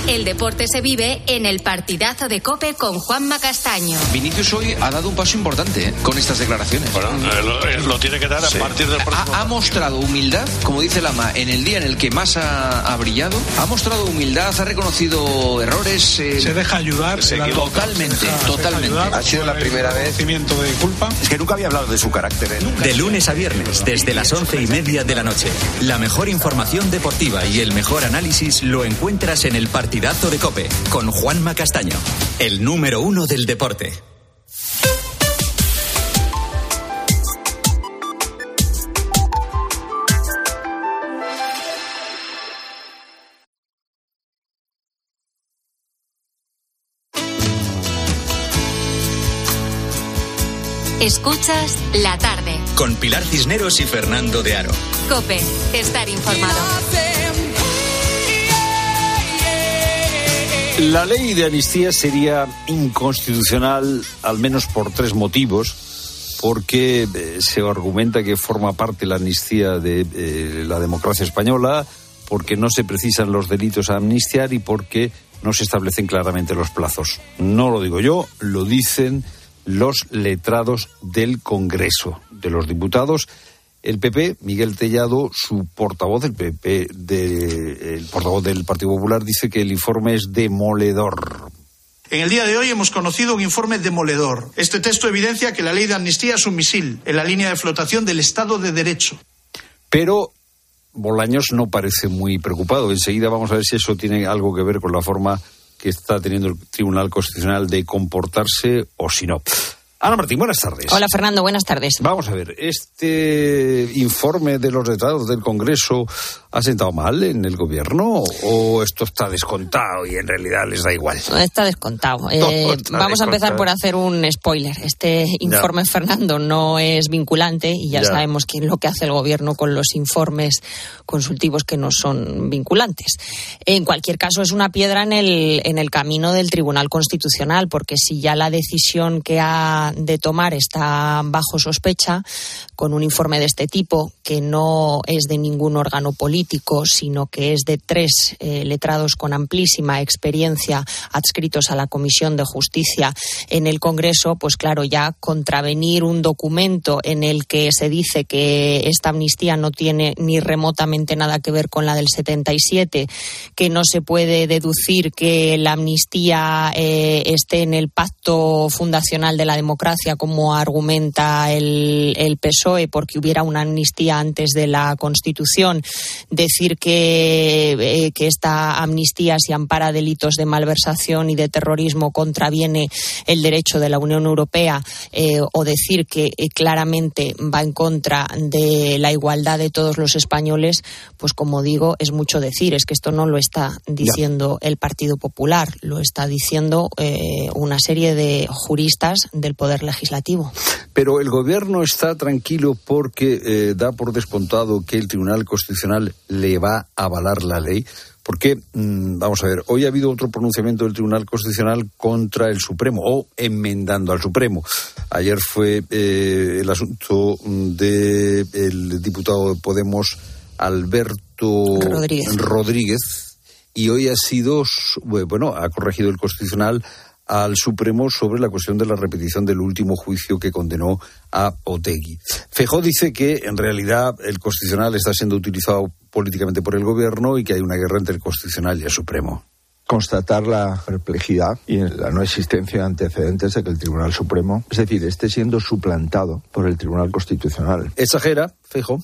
El deporte se vive en el partidazo de Cope con Juanma Castaño. Vinicius hoy ha dado un paso importante ¿eh? con estas declaraciones. Bueno, eh, lo, eh, lo tiene que dar a partir del próximo. Ha, ha mostrado humildad, como dice Lama, en el día en el que más ha, ha brillado. Ha mostrado humildad, ha reconocido errores. eh, Se deja ayudar. se totalmente, se deja- se deja totalmente. ayudar, Ha sido la primera vez. de culpa. Es que nunca había hablado de su carácter. ¿eh? De lunes a viernes, desde las once y media de la noche. La mejor información deportiva y el mejor análisis lo encuentras en el partidazo de Cope con Juanma Castaño, el número uno del deporte. Escuchas la tarde. Con Pilar Cisneros y Fernando de Aro. Cope, estar informado. La ley de amnistía sería inconstitucional al menos por tres motivos, porque eh, se argumenta que forma parte la amnistía de eh, la democracia española, porque no se precisan los delitos a amnistiar y porque no se establecen claramente los plazos. No lo digo yo, lo dicen los letrados del Congreso de los Diputados. El PP, Miguel Tellado, su portavoz, el PP, de- el portavoz del Partido Popular, dice que el informe es demoledor. En el día de hoy hemos conocido un informe demoledor. Este texto evidencia que la ley de amnistía es un misil en la línea de flotación del Estado de Derecho. Pero Bolaños no parece muy preocupado. Enseguida vamos a ver si eso tiene algo que ver con la forma que está teniendo el Tribunal Constitucional de comportarse o si no. Ana Martín, buenas tardes. Hola Fernando, buenas tardes. Vamos a ver, ¿este informe de los letrados del Congreso ha sentado mal en el gobierno o esto está descontado y en realidad les da igual? Está descontado. Eh, está vamos a empezar por hacer un spoiler. Este informe, Fernando, no es vinculante y ya, Ya. sabemos que lo que hace el gobierno con los informes consultivos que no son vinculantes. En cualquier caso, es una piedra en el, en el camino del Tribunal Constitucional, porque si ya la decisión que ha de tomar está bajo sospecha, con un informe de este tipo, que no es de ningún órgano político, sino que es de tres eh, letrados con amplísima experiencia adscritos a la Comisión de Justicia en el Congreso, pues claro, ya contravenir un documento en el que se dice que esta amnistía no tiene ni remotamente nada que ver con la del 77, que no se puede deducir que la amnistía eh, esté en el pacto fundacional de la democracia, como argumenta el, el PSOE, porque hubiera una amnistía antes de la Constitución, decir que, eh, que esta amnistía, si ampara delitos de malversación y de terrorismo, contraviene el derecho de la Unión Europea, eh, o decir que claramente va en contra de la igualdad de todos los españoles, pues como digo, es mucho decir. Es que esto no lo está diciendo el Partido Popular, lo está diciendo una serie de juristas del Poder Legislativo. Pero el Gobierno está tranquilo porque da por descontado que el Tribunal Constitucional le va a avalar la ley. Porque, mm, vamos a ver, hoy ha habido otro pronunciamiento del Tribunal Constitucional contra el Supremo o enmendando al Supremo. Ayer fue eh, el asunto del diputado de Podemos, Alberto Rodríguez. y hoy ha sido, bueno, ha corregido el Constitucional al Supremo sobre la cuestión de la repetición del último juicio que condenó a Otegui. Fejó dice que en realidad el Constitucional está siendo utilizado políticamente por el Gobierno y que hay una guerra entre el Constitucional y el Supremo constatar la perplejidad y la no existencia de antecedentes de que el Tribunal Supremo, es decir, esté siendo suplantado por el Tribunal Constitucional. Exagera, Fejo.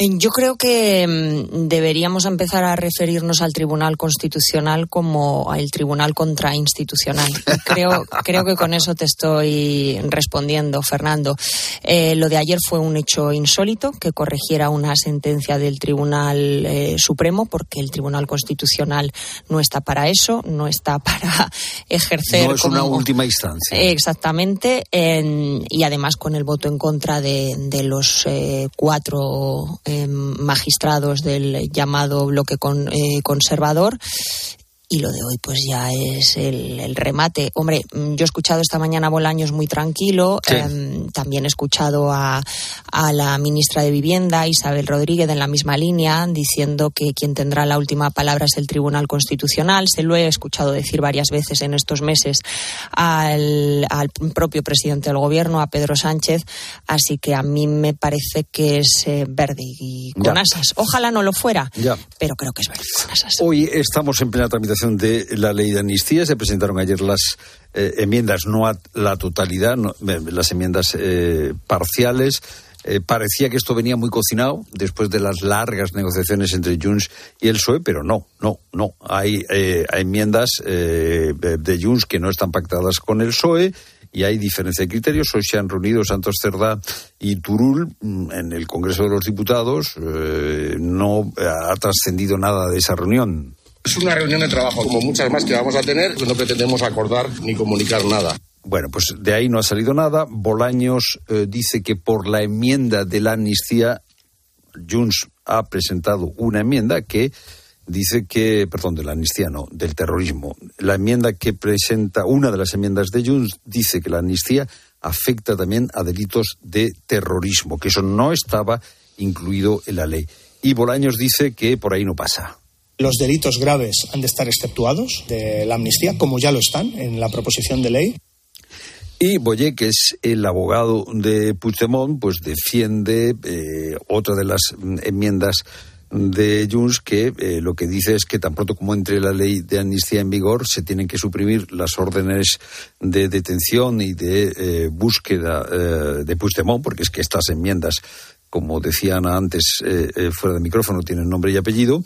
Yo creo que mm, deberíamos empezar a referirnos al Tribunal Constitucional como al Tribunal Contrainstitucional. Creo, creo que con eso te estoy respondiendo, Fernando. Eh, lo de ayer fue un hecho insólito que corrigiera una sentencia del Tribunal eh, Supremo, porque el Tribunal Constitucional no está para eso, no está para ejercer. No es una última instancia. Exactamente. y además con el voto en contra de, de los cuatro magistrados del llamado bloque eh, conservador y lo de hoy pues ya es el, remate. Hombre, mm, yo he escuchado esta mañana Bolaños muy tranquilo, em, también he escuchado a, a, la ministra de Vivienda, Isabel Rodríguez, en la misma línea, diciendo que quien tendrá la última palabra es el Tribunal Constitucional. Se lo he escuchado decir varias veces en estos meses al, al propio presidente del Gobierno, a Pedro Sánchez, así que a mí me parece que es eh, verde y con asas. Ojalá no lo fuera, pero creo que es verde con asas. Hoy estamos en plena tramitación de la ley de amnistía. Se presentaron ayer las eh, enmiendas, no a la totalidad, eh, las enmiendas eh, parciales. parecía que esto venía muy cocinado después de las largas negociaciones entre Junts y el PSOE, pero no, no, no. Hay, hay enmiendas de Junts que no están pactadas con el PSOE y hay diferencia de criterios. Hoy se han reunido Santos Cerdá y Turul mm, en el Congreso de los Diputados. no ha trascendido nada de esa reunión. Es una reunión de trabajo, como muchas más que vamos a tener, no pretendemos acordar ni comunicar nada. Bueno, pues de ahí no ha salido nada. Bolaños eh, dice que por la enmienda de la amnistía, Junts ha presentado una enmienda que dice que, perdón, de la amnistía no, del terrorismo. La enmienda que presenta, una de las enmiendas de Junts, dice que la amnistía afecta también a delitos de terrorismo, que eso no estaba incluido en la ley. Y Bolaños dice que por ahí no pasa. Los delitos graves han de estar exceptuados de la amnistía, como ya lo están en la proposición de ley. Y Boye, que es el abogado de Puigdemont, pues defiende eh, otra de las enmiendas de Junts que eh, lo que dice es que tan pronto como entre la ley de amnistía en vigor se tienen que suprimir las órdenes de detención y de eh, búsqueda de Puigdemont, porque es que estas enmiendas como decían antes eh, eh, fuera de micrófono, tienen nombre y apellido,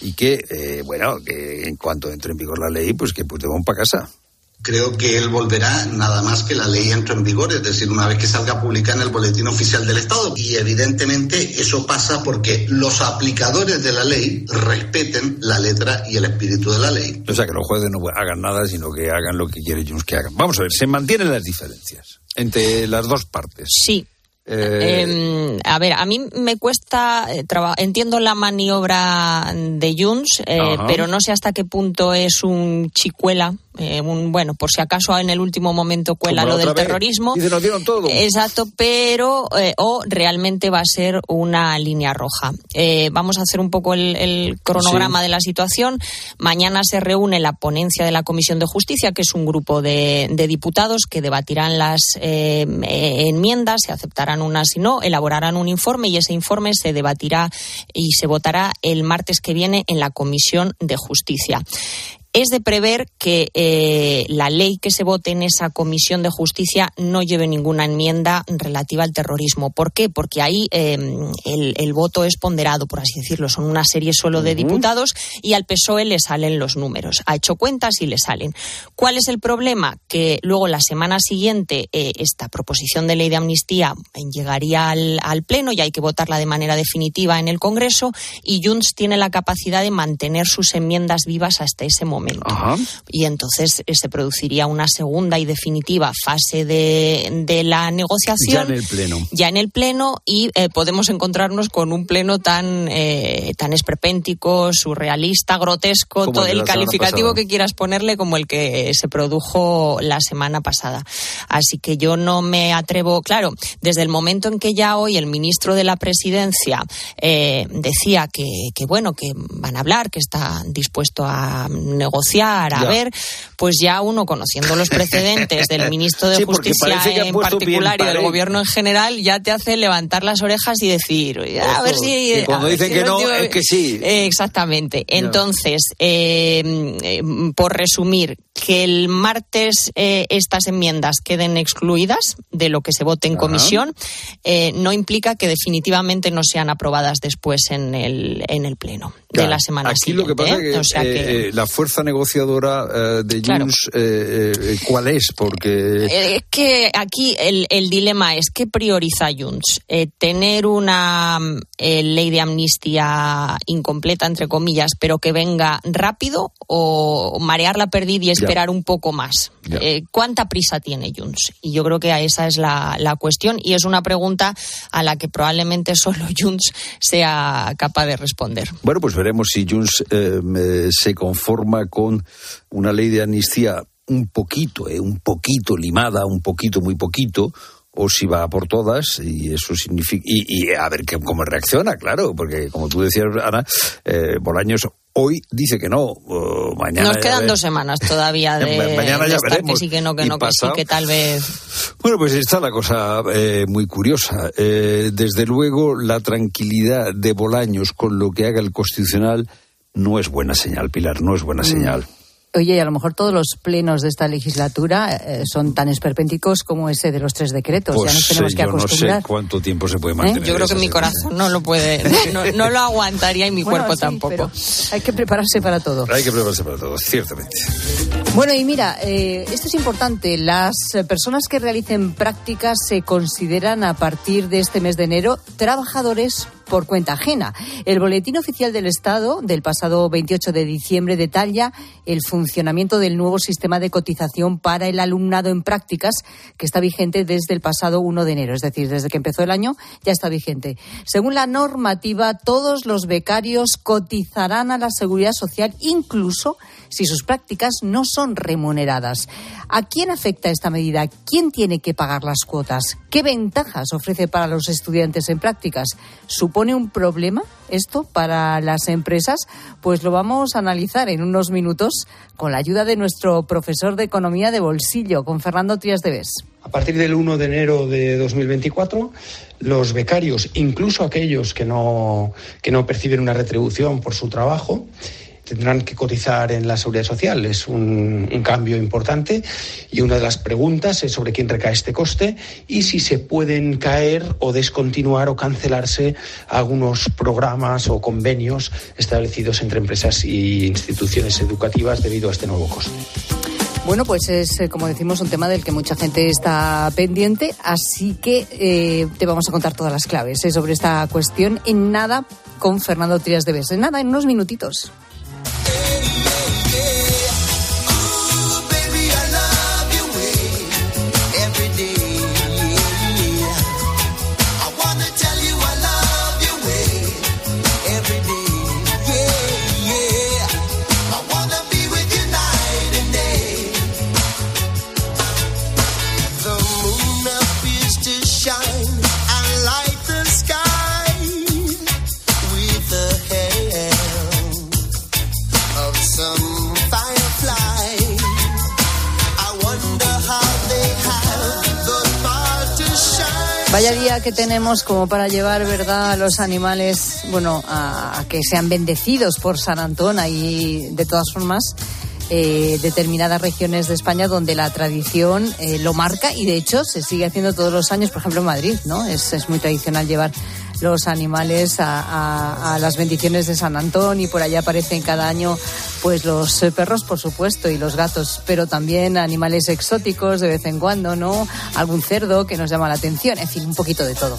y que, eh, bueno, que en cuanto entre en vigor la ley, pues que Puigdemont para casa. Creo que él volverá nada más que la ley entre en vigor, es decir, una vez que salga publicada en el Boletín Oficial del Estado. Y evidentemente eso pasa porque los aplicadores de la ley respeten la letra y el espíritu de la ley. O sea, que los jueces no hagan nada, sino que hagan lo que quiere Junts que hagan. Vamos a ver, se mantienen las diferencias entre las dos partes. Sí, eh, em, a ver, a mí me cuesta, eh, entiendo la maniobra de Junts, eh, pero no sé hasta qué punto es un chicuela eh, un, bueno, por si acaso en el último momento cuela lo del terrorismo. Exacto, pero eh, o realmente va a ser una línea roja. Eh, vamos a hacer un poco el, cronograma de la situación. Mañana se reúne la ponencia de la Comisión de Justicia, que es un grupo de, diputados que debatirán las enmiendas, se aceptarán unas y no, elaborarán un informe y ese informe se debatirá y se votará el martes que viene en la Comisión de Justicia. Es de prever que eh, la ley que se vote en esa comisión de justicia no lleve ninguna enmienda relativa al terrorismo. ¿Por qué? Porque ahí em, el, voto es ponderado, por así decirlo. Son una serie solo de diputados y al PSOE le salen los números. Ha hecho cuentas y le salen. ¿Cuál es el problema? Que luego la semana siguiente eh, esta proposición de ley de amnistía llegaría al, al Pleno y hay que votarla de manera definitiva en el Congreso y Junts tiene la capacidad de mantener sus enmiendas vivas hasta ese momento. Y entonces eh, se produciría una segunda y definitiva fase de, de, la negociación. Ya en el Pleno. Ya en el Pleno y eh, podemos encontrarnos con un Pleno tan, eh, tan esperpéntico, surrealista, grotesco, todo el, calificativo que quieras ponerle como el que se produjo la semana pasada. Así que yo no me atrevo, claro, desde el momento en que ya hoy el ministro de la Presidencia decía que, que, bueno, que van a hablar, que está dispuesto a negociar negociar, a ver, pues ya uno conociendo los precedentes del ministro de Justicia en particular y del gobierno en general, ya te hace levantar las orejas y decir, a ver si... cuando dicen que no, es que sí. exactamente. Entonces, eh, por resumir, que el martes eh, estas enmiendas queden excluidas de lo que se vote en comisión eh, no implica que definitivamente no sean aprobadas después en el, en el Pleno de la semana Aquí siguiente. lo que pasa es que, la fuerza negociadora de Junts, ¿cuál es? Porque... Es que aquí el, el, dilema es ¿qué prioriza Junts? ¿Tener una ley de amnistía incompleta, entre comillas, pero que venga rápido o marear la perdida y esperar un poco más. Eh, ¿Cuánta prisa tiene Junts? Y yo creo que esa es la, cuestión y es una pregunta a la que probablemente solo Junts sea capaz de responder. Bueno, pues veremos si Junts eh, se conforma con una ley de amnistía un poquito, eh, un poquito limada, un poquito, muy poquito, o si va por todas y eso significa y, a ver cómo reacciona claro porque como tú decías Ana eh, Bolaños Hoy dice que no, mañana. Nos quedan dos semanas todavía de. mañana ya veremos. Que sí, que no, que no, que sí, que tal vez. Bueno, pues está la cosa eh, muy curiosa. Eh, desde luego, la tranquilidad de Bolaños con lo que haga el Constitucional no es buena señal, Pilar, no es buena mm. señal. Oye, a lo mejor todos los plenos de esta legislatura eh, son tan esperpénticos como ese de los tres decretos. ya nos pues, tenemos que yo acostumbrar. no sé cuánto tiempo se puede ¿Eh? mantener. Yo creo que mi corazón no lo puede, no, lo aguantaría y mi cuerpo tampoco. Hay que prepararse para todo. Hay que prepararse para todo, ciertamente. Bueno, y mira, eh, esto es importante. Las personas que realicen prácticas se consideran a partir de este mes de enero trabajadores por cuenta ajena. El Boletín Oficial del Estado del pasado 28 de diciembre detalla el funcionamiento del nuevo sistema de cotización para el alumnado en prácticas que está vigente desde el pasado 1 de enero, es decir, desde que empezó el año ya está vigente. Según la normativa, todos los becarios cotizarán a la seguridad social incluso si sus prácticas no son remuneradas. ¿A quién afecta esta medida? ¿Quién tiene que pagar las cuotas? ¿Qué ventajas ofrece para los estudiantes en prácticas? ¿Supone un problema esto para las empresas? Pues lo vamos a analizar en unos minutos con la ayuda de nuestro profesor de Economía de Bolsillo, con Fernando Trías de Bes. A partir del 1 de enero de 2024, los becarios, incluso aquellos que no, que no perciben una retribución por su trabajo, tendrán que cotizar en la seguridad social. Es un, cambio importante y una de las preguntas es sobre quién recae este coste y si se pueden caer o descontinuar o cancelarse algunos programas o convenios establecidos entre empresas e instituciones educativas debido a este nuevo coste. Bueno, pues es, eh, como decimos, un tema del que mucha gente está pendiente, así que eh, te vamos a contar todas las claves eh, sobre esta cuestión en nada con Fernando Trias de Bes. En nada, en unos minutitos. Vaya día que tenemos como para llevar, ¿verdad?, a los animales, bueno, a, que sean bendecidos por San Antón y de todas formas eh, determinadas regiones de España donde la tradición eh, lo marca y de hecho se sigue haciendo todos los años, por ejemplo en Madrid, ¿no? Es, es muy tradicional llevar los animales a, las bendiciones de San Antón y por allá aparecen cada año pues los perros por supuesto y los gatos pero también animales exóticos de vez en cuando no algún cerdo que nos llama la atención en fin un poquito de todo.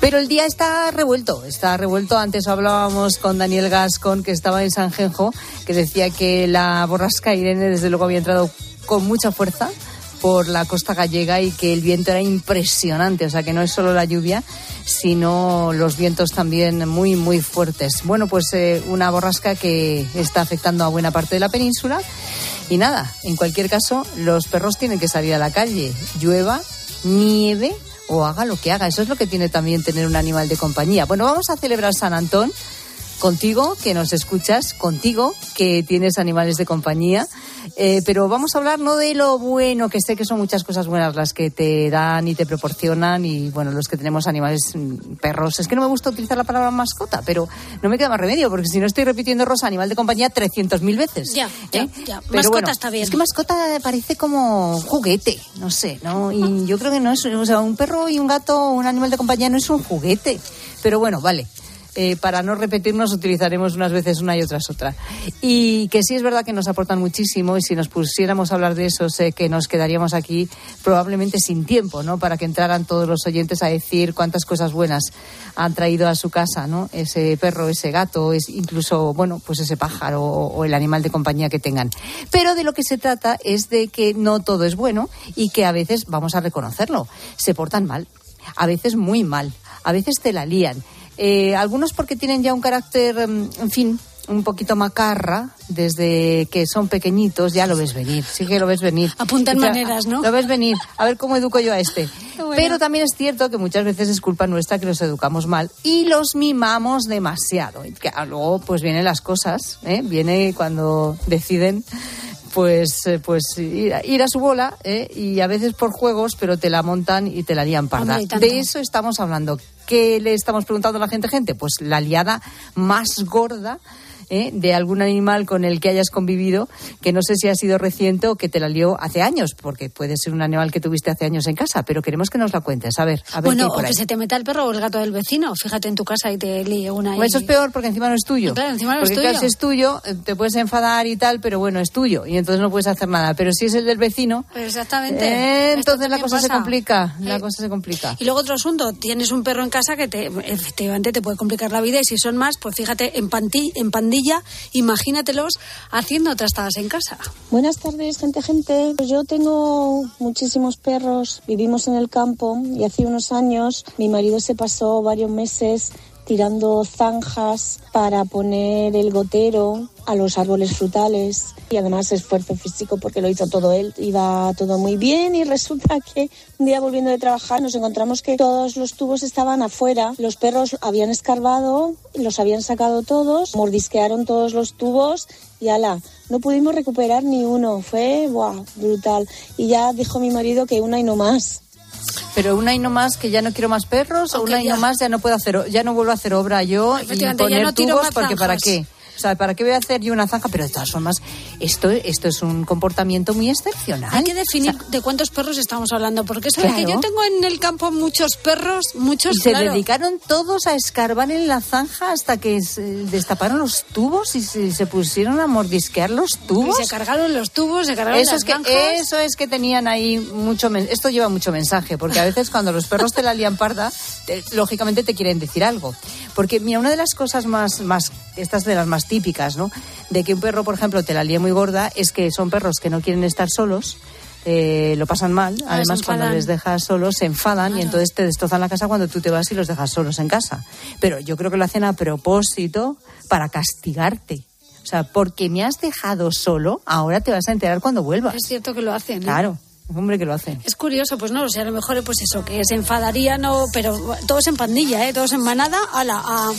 Pero el día está revuelto está revuelto. Antes hablábamos con Daniel Gascon que estaba en San Genjo que decía que la borrasca Irene desde luego había entrado con mucha fuerza por la costa gallega y que el viento era impresionante, o sea que no es solo la lluvia, sino los vientos también muy, muy fuertes. Bueno, pues eh, una borrasca que está afectando a buena parte de la península. Y nada, en cualquier caso, los perros tienen que salir a la calle, llueva, nieve o haga lo que haga. Eso es lo que tiene también tener un animal de compañía. Bueno, vamos a celebrar San Antón contigo, que nos escuchas, contigo, que tienes animales de compañía. Eh, pero vamos a hablar no de lo bueno, que sé que son muchas cosas buenas las que te dan y te proporcionan, y bueno, los que tenemos animales, mm, perros. Es que no me gusta utilizar la palabra mascota, pero no me queda más remedio, porque si no estoy repitiendo Rosa, animal de compañía, 300.000 veces. Ya, ya, ¿eh? ya. mascota está bien. Es que mascota parece como juguete, no sé, ¿no? Y yo creo que no es, o sea, un perro y un gato, un animal de compañía no es un juguete. Pero bueno, vale. Eh, para no repetirnos utilizaremos unas veces una y otras otra. Y que sí es verdad que nos aportan muchísimo y si nos pusiéramos a hablar de eso sé que nos quedaríamos aquí probablemente sin tiempo, ¿no? Para que entraran todos los oyentes a decir cuántas cosas buenas han traído a su casa, ¿no? Ese perro, ese gato, es incluso, bueno, pues ese pájaro o el animal de compañía que tengan. Pero de lo que se trata es de que no todo es bueno y que a veces, vamos a reconocerlo, se portan mal, a veces muy mal, a veces te la lían eh, algunos porque tienen ya un carácter, mm, en fin, un poquito macarra, desde que son pequeñitos, ya lo ves venir, sí que lo ves venir. Apuntan maneras, ¿no? Lo ves venir, a ver cómo educo yo a este. Pero también es cierto que muchas veces es culpa nuestra que los educamos mal y los mimamos demasiado. Y que luego pues vienen las cosas, ¿eh? viene cuando deciden pues, eh, pues ir, a su bola ¿eh? y a veces por juegos, pero te la montan y te la lían parda. de eso estamos hablando. ¿Qué le estamos preguntando a la gente? Gente, pues la liada más gorda ¿eh? de algún animal con el que hayas convivido, que no sé si ha sido reciente o que te la lió hace años, porque puede ser un animal que tuviste hace años en casa, pero queremos que nos la cuentes. A ver, a ver. Bueno, o que se te meta el perro o el gato del vecino. Fíjate en tu casa y te líe una. eso es peor porque encima no es tuyo. Claro, encima no es tuyo. si es tuyo, eh, te puedes enfadar y tal, pero bueno, es tuyo y entonces no puedes hacer nada. Pero si es el del vecino. exactamente. Eh, entonces la cosa se complica. La cosa se complica. Y luego otro asunto, tienes un perro en casa que te, efectivamente te puede complicar la vida y si son más, pues fíjate, en, en pandilla, imagínate imagínatelos haciendo trastadas en casa. Buenas tardes, gente, gente. Yo tengo muchísimos perros, vivimos en el campo y hace unos años mi marido se pasó varios meses tirando zanjas para poner el gotero a los árboles frutales y además esfuerzo físico porque lo hizo todo él. Iba todo muy bien y resulta que un día volviendo de trabajar nos encontramos que todos los tubos estaban afuera. Los perros habían escarbado, los habían sacado todos, mordisquearon todos los tubos y ala, no pudimos recuperar ni uno. Fue brutal. Y ya dijo mi marido que una y no más. Pero una y no más que ya no quiero más perros o una y no más ya no puedo hacer ya no vuelvo a hacer obra yo y poner tubos porque para qué. O sea, ¿para qué voy a hacer yo una zanja? Pero de todas formas, esto, esto es un comportamiento muy excepcional. Hay que definir de cuántos perros estamos hablando, porque es que yo tengo en el campo muchos perros, muchos. Y se dedicaron todos a escarbar en la zanja hasta que se destaparon los tubos y se, pusieron a mordisquear los tubos. Y se cargaron los tubos, se cargaron eso las es que Eso es que tenían ahí mucho. Esto lleva mucho mensaje, porque a veces cuando los perros te la lían parda, lógicamente te quieren decir algo. Porque, mira, una de las cosas más, más, estas de las más típicas, ¿no? De que un perro, por ejemplo, te la líe muy gorda, es que son perros que no quieren estar solos. Eh, lo pasan mal. Ah, Además, cuando les dejas solos, se enfadan y entonces te destrozan la casa cuando tú te vas y los dejas solos en casa. Pero yo creo que lo hacen a propósito para castigarte. O sea, porque me has dejado solo, ahora te vas a enterar cuando vuelvas. Es cierto que lo hacen. ¿eh? Claro. Hombre, que lo hacen. Es curioso, pues no, o sea, a lo mejor pues eso, que se enfadarían, no, pero todos en pandilla, ¿eh? todos en manada, a la, a,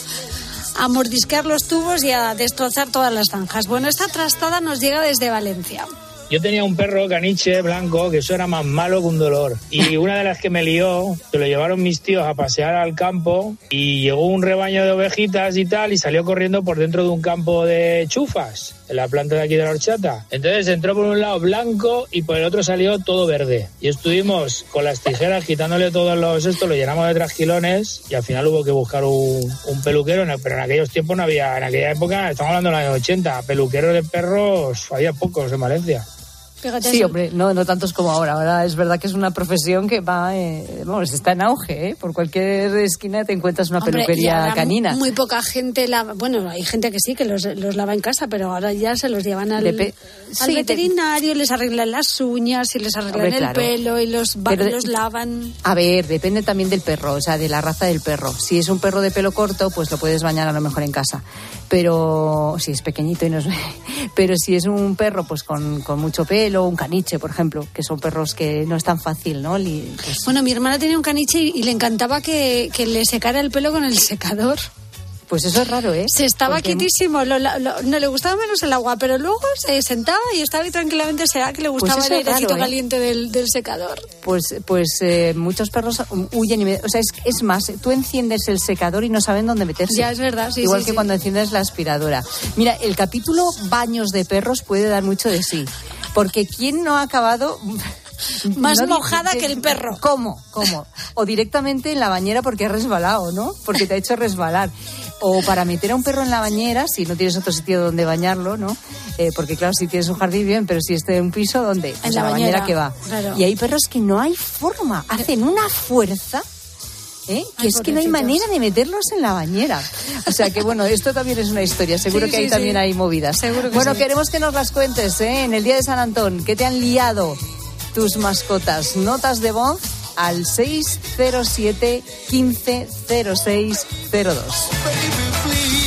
a mordisquear los tubos y a destrozar todas las zanjas. Bueno, esta trastada nos llega desde Valencia. Yo tenía un perro caniche blanco que eso era más malo que un dolor. Y una de las que me lió, se lo llevaron mis tíos a pasear al campo y llegó un rebaño de ovejitas y tal y salió corriendo por dentro de un campo de chufas. En la planta de aquí de la horchata. Entonces entró por un lado blanco y por el otro salió todo verde. Y estuvimos con las tijeras quitándole todos los estos, lo llenamos de trasquilones y al final hubo que buscar un, un peluquero, pero en aquellos tiempos no había, en aquella época, estamos hablando de los años 80, peluqueros de perros había pocos en Valencia. Sí, hombre, no, no tantos como ahora. Ahora es verdad que es una profesión que va, eh, vamos, está en auge. ¿eh? Por cualquier esquina te encuentras una Hombre, peluquería canina. Muy poca gente lava. Bueno, hay gente que sí, que los, los lava en casa, pero ahora ya se los llevan al, al sí, veterinario, les arreglan las uñas y les arreglan Hombre, el claro. pelo y los, va- Pero los lavan. A ver, depende también del perro, o sea, de la raza del perro. Si es un perro de pelo corto, pues lo puedes bañar a lo mejor en casa. Pero si es pequeñito y no es... Pero si es un perro pues con, con mucho pelo, un caniche, por ejemplo, que son perros que no es tan fácil, ¿no? Pues, Bueno, mi hermana tenía un caniche y, y le encantaba que, que le secara el pelo con el secador. pues eso es raro, ¿eh? Se estaba Porque- quietísimo, lo- lo- no le gustaba menos el agua, pero luego se sentaba y estaba tranquilamente, será que le Pues gustaba eso el es raro, airecito ¿eh? caliente del, del secador. Pues, pues eh, muchos perros huyen y me- o sea, es, es más, tú enciendes el secador y no saben dónde meterse. Ya, es verdad, sí, Igual sí, que sí. cuando enciendes la aspiradora. Mira, el capítulo baños de perros puede dar mucho de sí, porque quién no ha acabado Más No mojada que el perro. ¿Cómo? ¿Cómo? O directamente en la bañera porque has resbalado, ¿no? Porque te ha hecho resbalar. O para meter a un perro en la bañera, si no tienes otro sitio donde bañarlo, ¿no? Eh, porque claro, si tienes un jardín bien, pero si esté en un piso, ¿dónde? Pues la a la bañera, bañera, que va. claro. Y hay perros que no hay forma, hacen una fuerza. ¿Eh? Que Ay, es que no hay manera de meterlos en la bañera. O sea que bueno, esto también es una historia. Seguro Sí, que ahí sí, también sí. hay movidas. Seguro que bueno, queremos que nos las cuentes, ¿eh? En el día de San Antón, ¿qué te han liado tus mascotas? Notas de voz al 607 150602.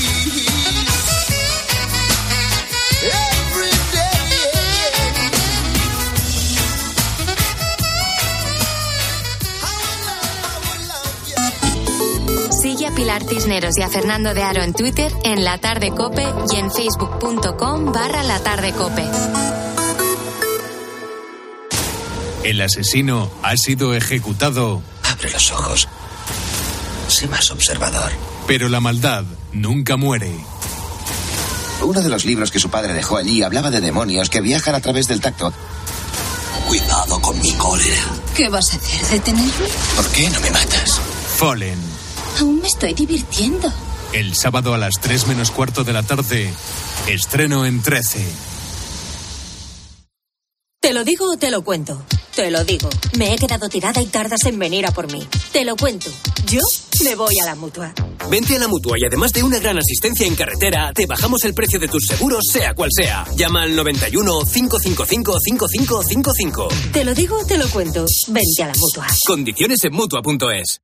Pilar Cisneros y a Fernando de Aro en Twitter, en La Tarde Cope y en facebook.com barra La Tarde Cope. El asesino ha sido ejecutado, Abre los ojos. Sé más observador. pero la maldad nunca muere. Uno de los libros que su padre dejó allí hablaba de demonios que viajan a través del tacto. Cuidado con mi cólera. ¿Qué vas a hacer? ¿Detenerme? ¿Por qué no me matas? Fallen. Aún me estoy divirtiendo. El sábado a las 3 menos cuarto de la tarde. Estreno en 13. ¿Te lo digo o te lo cuento? Te lo digo. Me he quedado tirada y tardas en venir a por mí. Te lo cuento. Yo me voy a la mutua. Vente a la mutua y además de una gran asistencia en carretera, te bajamos el precio de tus seguros, sea cual sea. Llama al 91 555 5555. Te lo digo o te lo cuento. Vente a la mutua. Condiciones en mutua.es.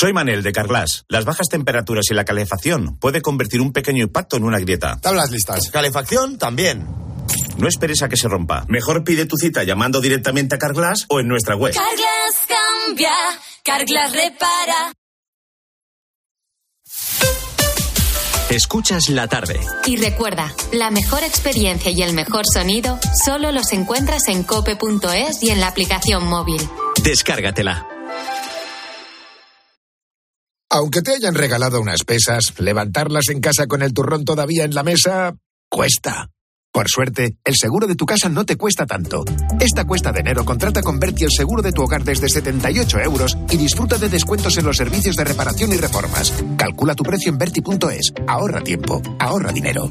Soy Manel de Carglass. Las bajas temperaturas y la calefacción puede convertir un pequeño impacto en una grieta. Tablas listas. Calefacción también. No esperes a que se rompa. Mejor pide tu cita llamando directamente a Carglass o en nuestra web. Carglass cambia, Carglass repara. Escuchas la tarde. Y recuerda, la mejor experiencia y el mejor sonido solo los encuentras en cope.es y en la aplicación móvil. Descárgatela. Aunque te hayan regalado unas pesas, levantarlas en casa con el turrón todavía en la mesa cuesta. Por suerte, el seguro de tu casa no te cuesta tanto. Esta cuesta de enero contrata con Berti el seguro de tu hogar desde 78 euros y disfruta de descuentos en los servicios de reparación y reformas. Calcula tu precio en Berti.es. Ahorra tiempo, ahorra dinero.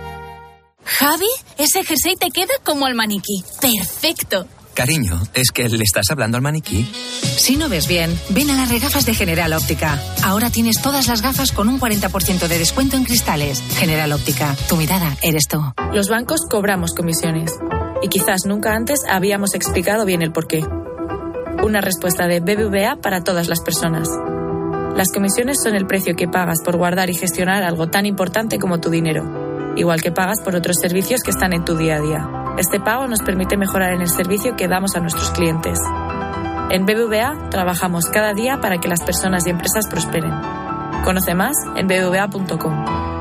Javi, ese jersey te queda como al maniquí. Perfecto. Cariño, ¿es que le estás hablando al maniquí? Si no ves bien, ven a las regafas de General Óptica. Ahora tienes todas las gafas con un 40% de descuento en cristales. General Óptica, tu mirada eres tú. Los bancos cobramos comisiones. Y quizás nunca antes habíamos explicado bien el porqué. Una respuesta de BBVA para todas las personas. Las comisiones son el precio que pagas por guardar y gestionar algo tan importante como tu dinero, igual que pagas por otros servicios que están en tu día a día. Este pago nos permite mejorar en el servicio que damos a nuestros clientes. En BBVA trabajamos cada día para que las personas y empresas prosperen. Conoce más en bbva.com.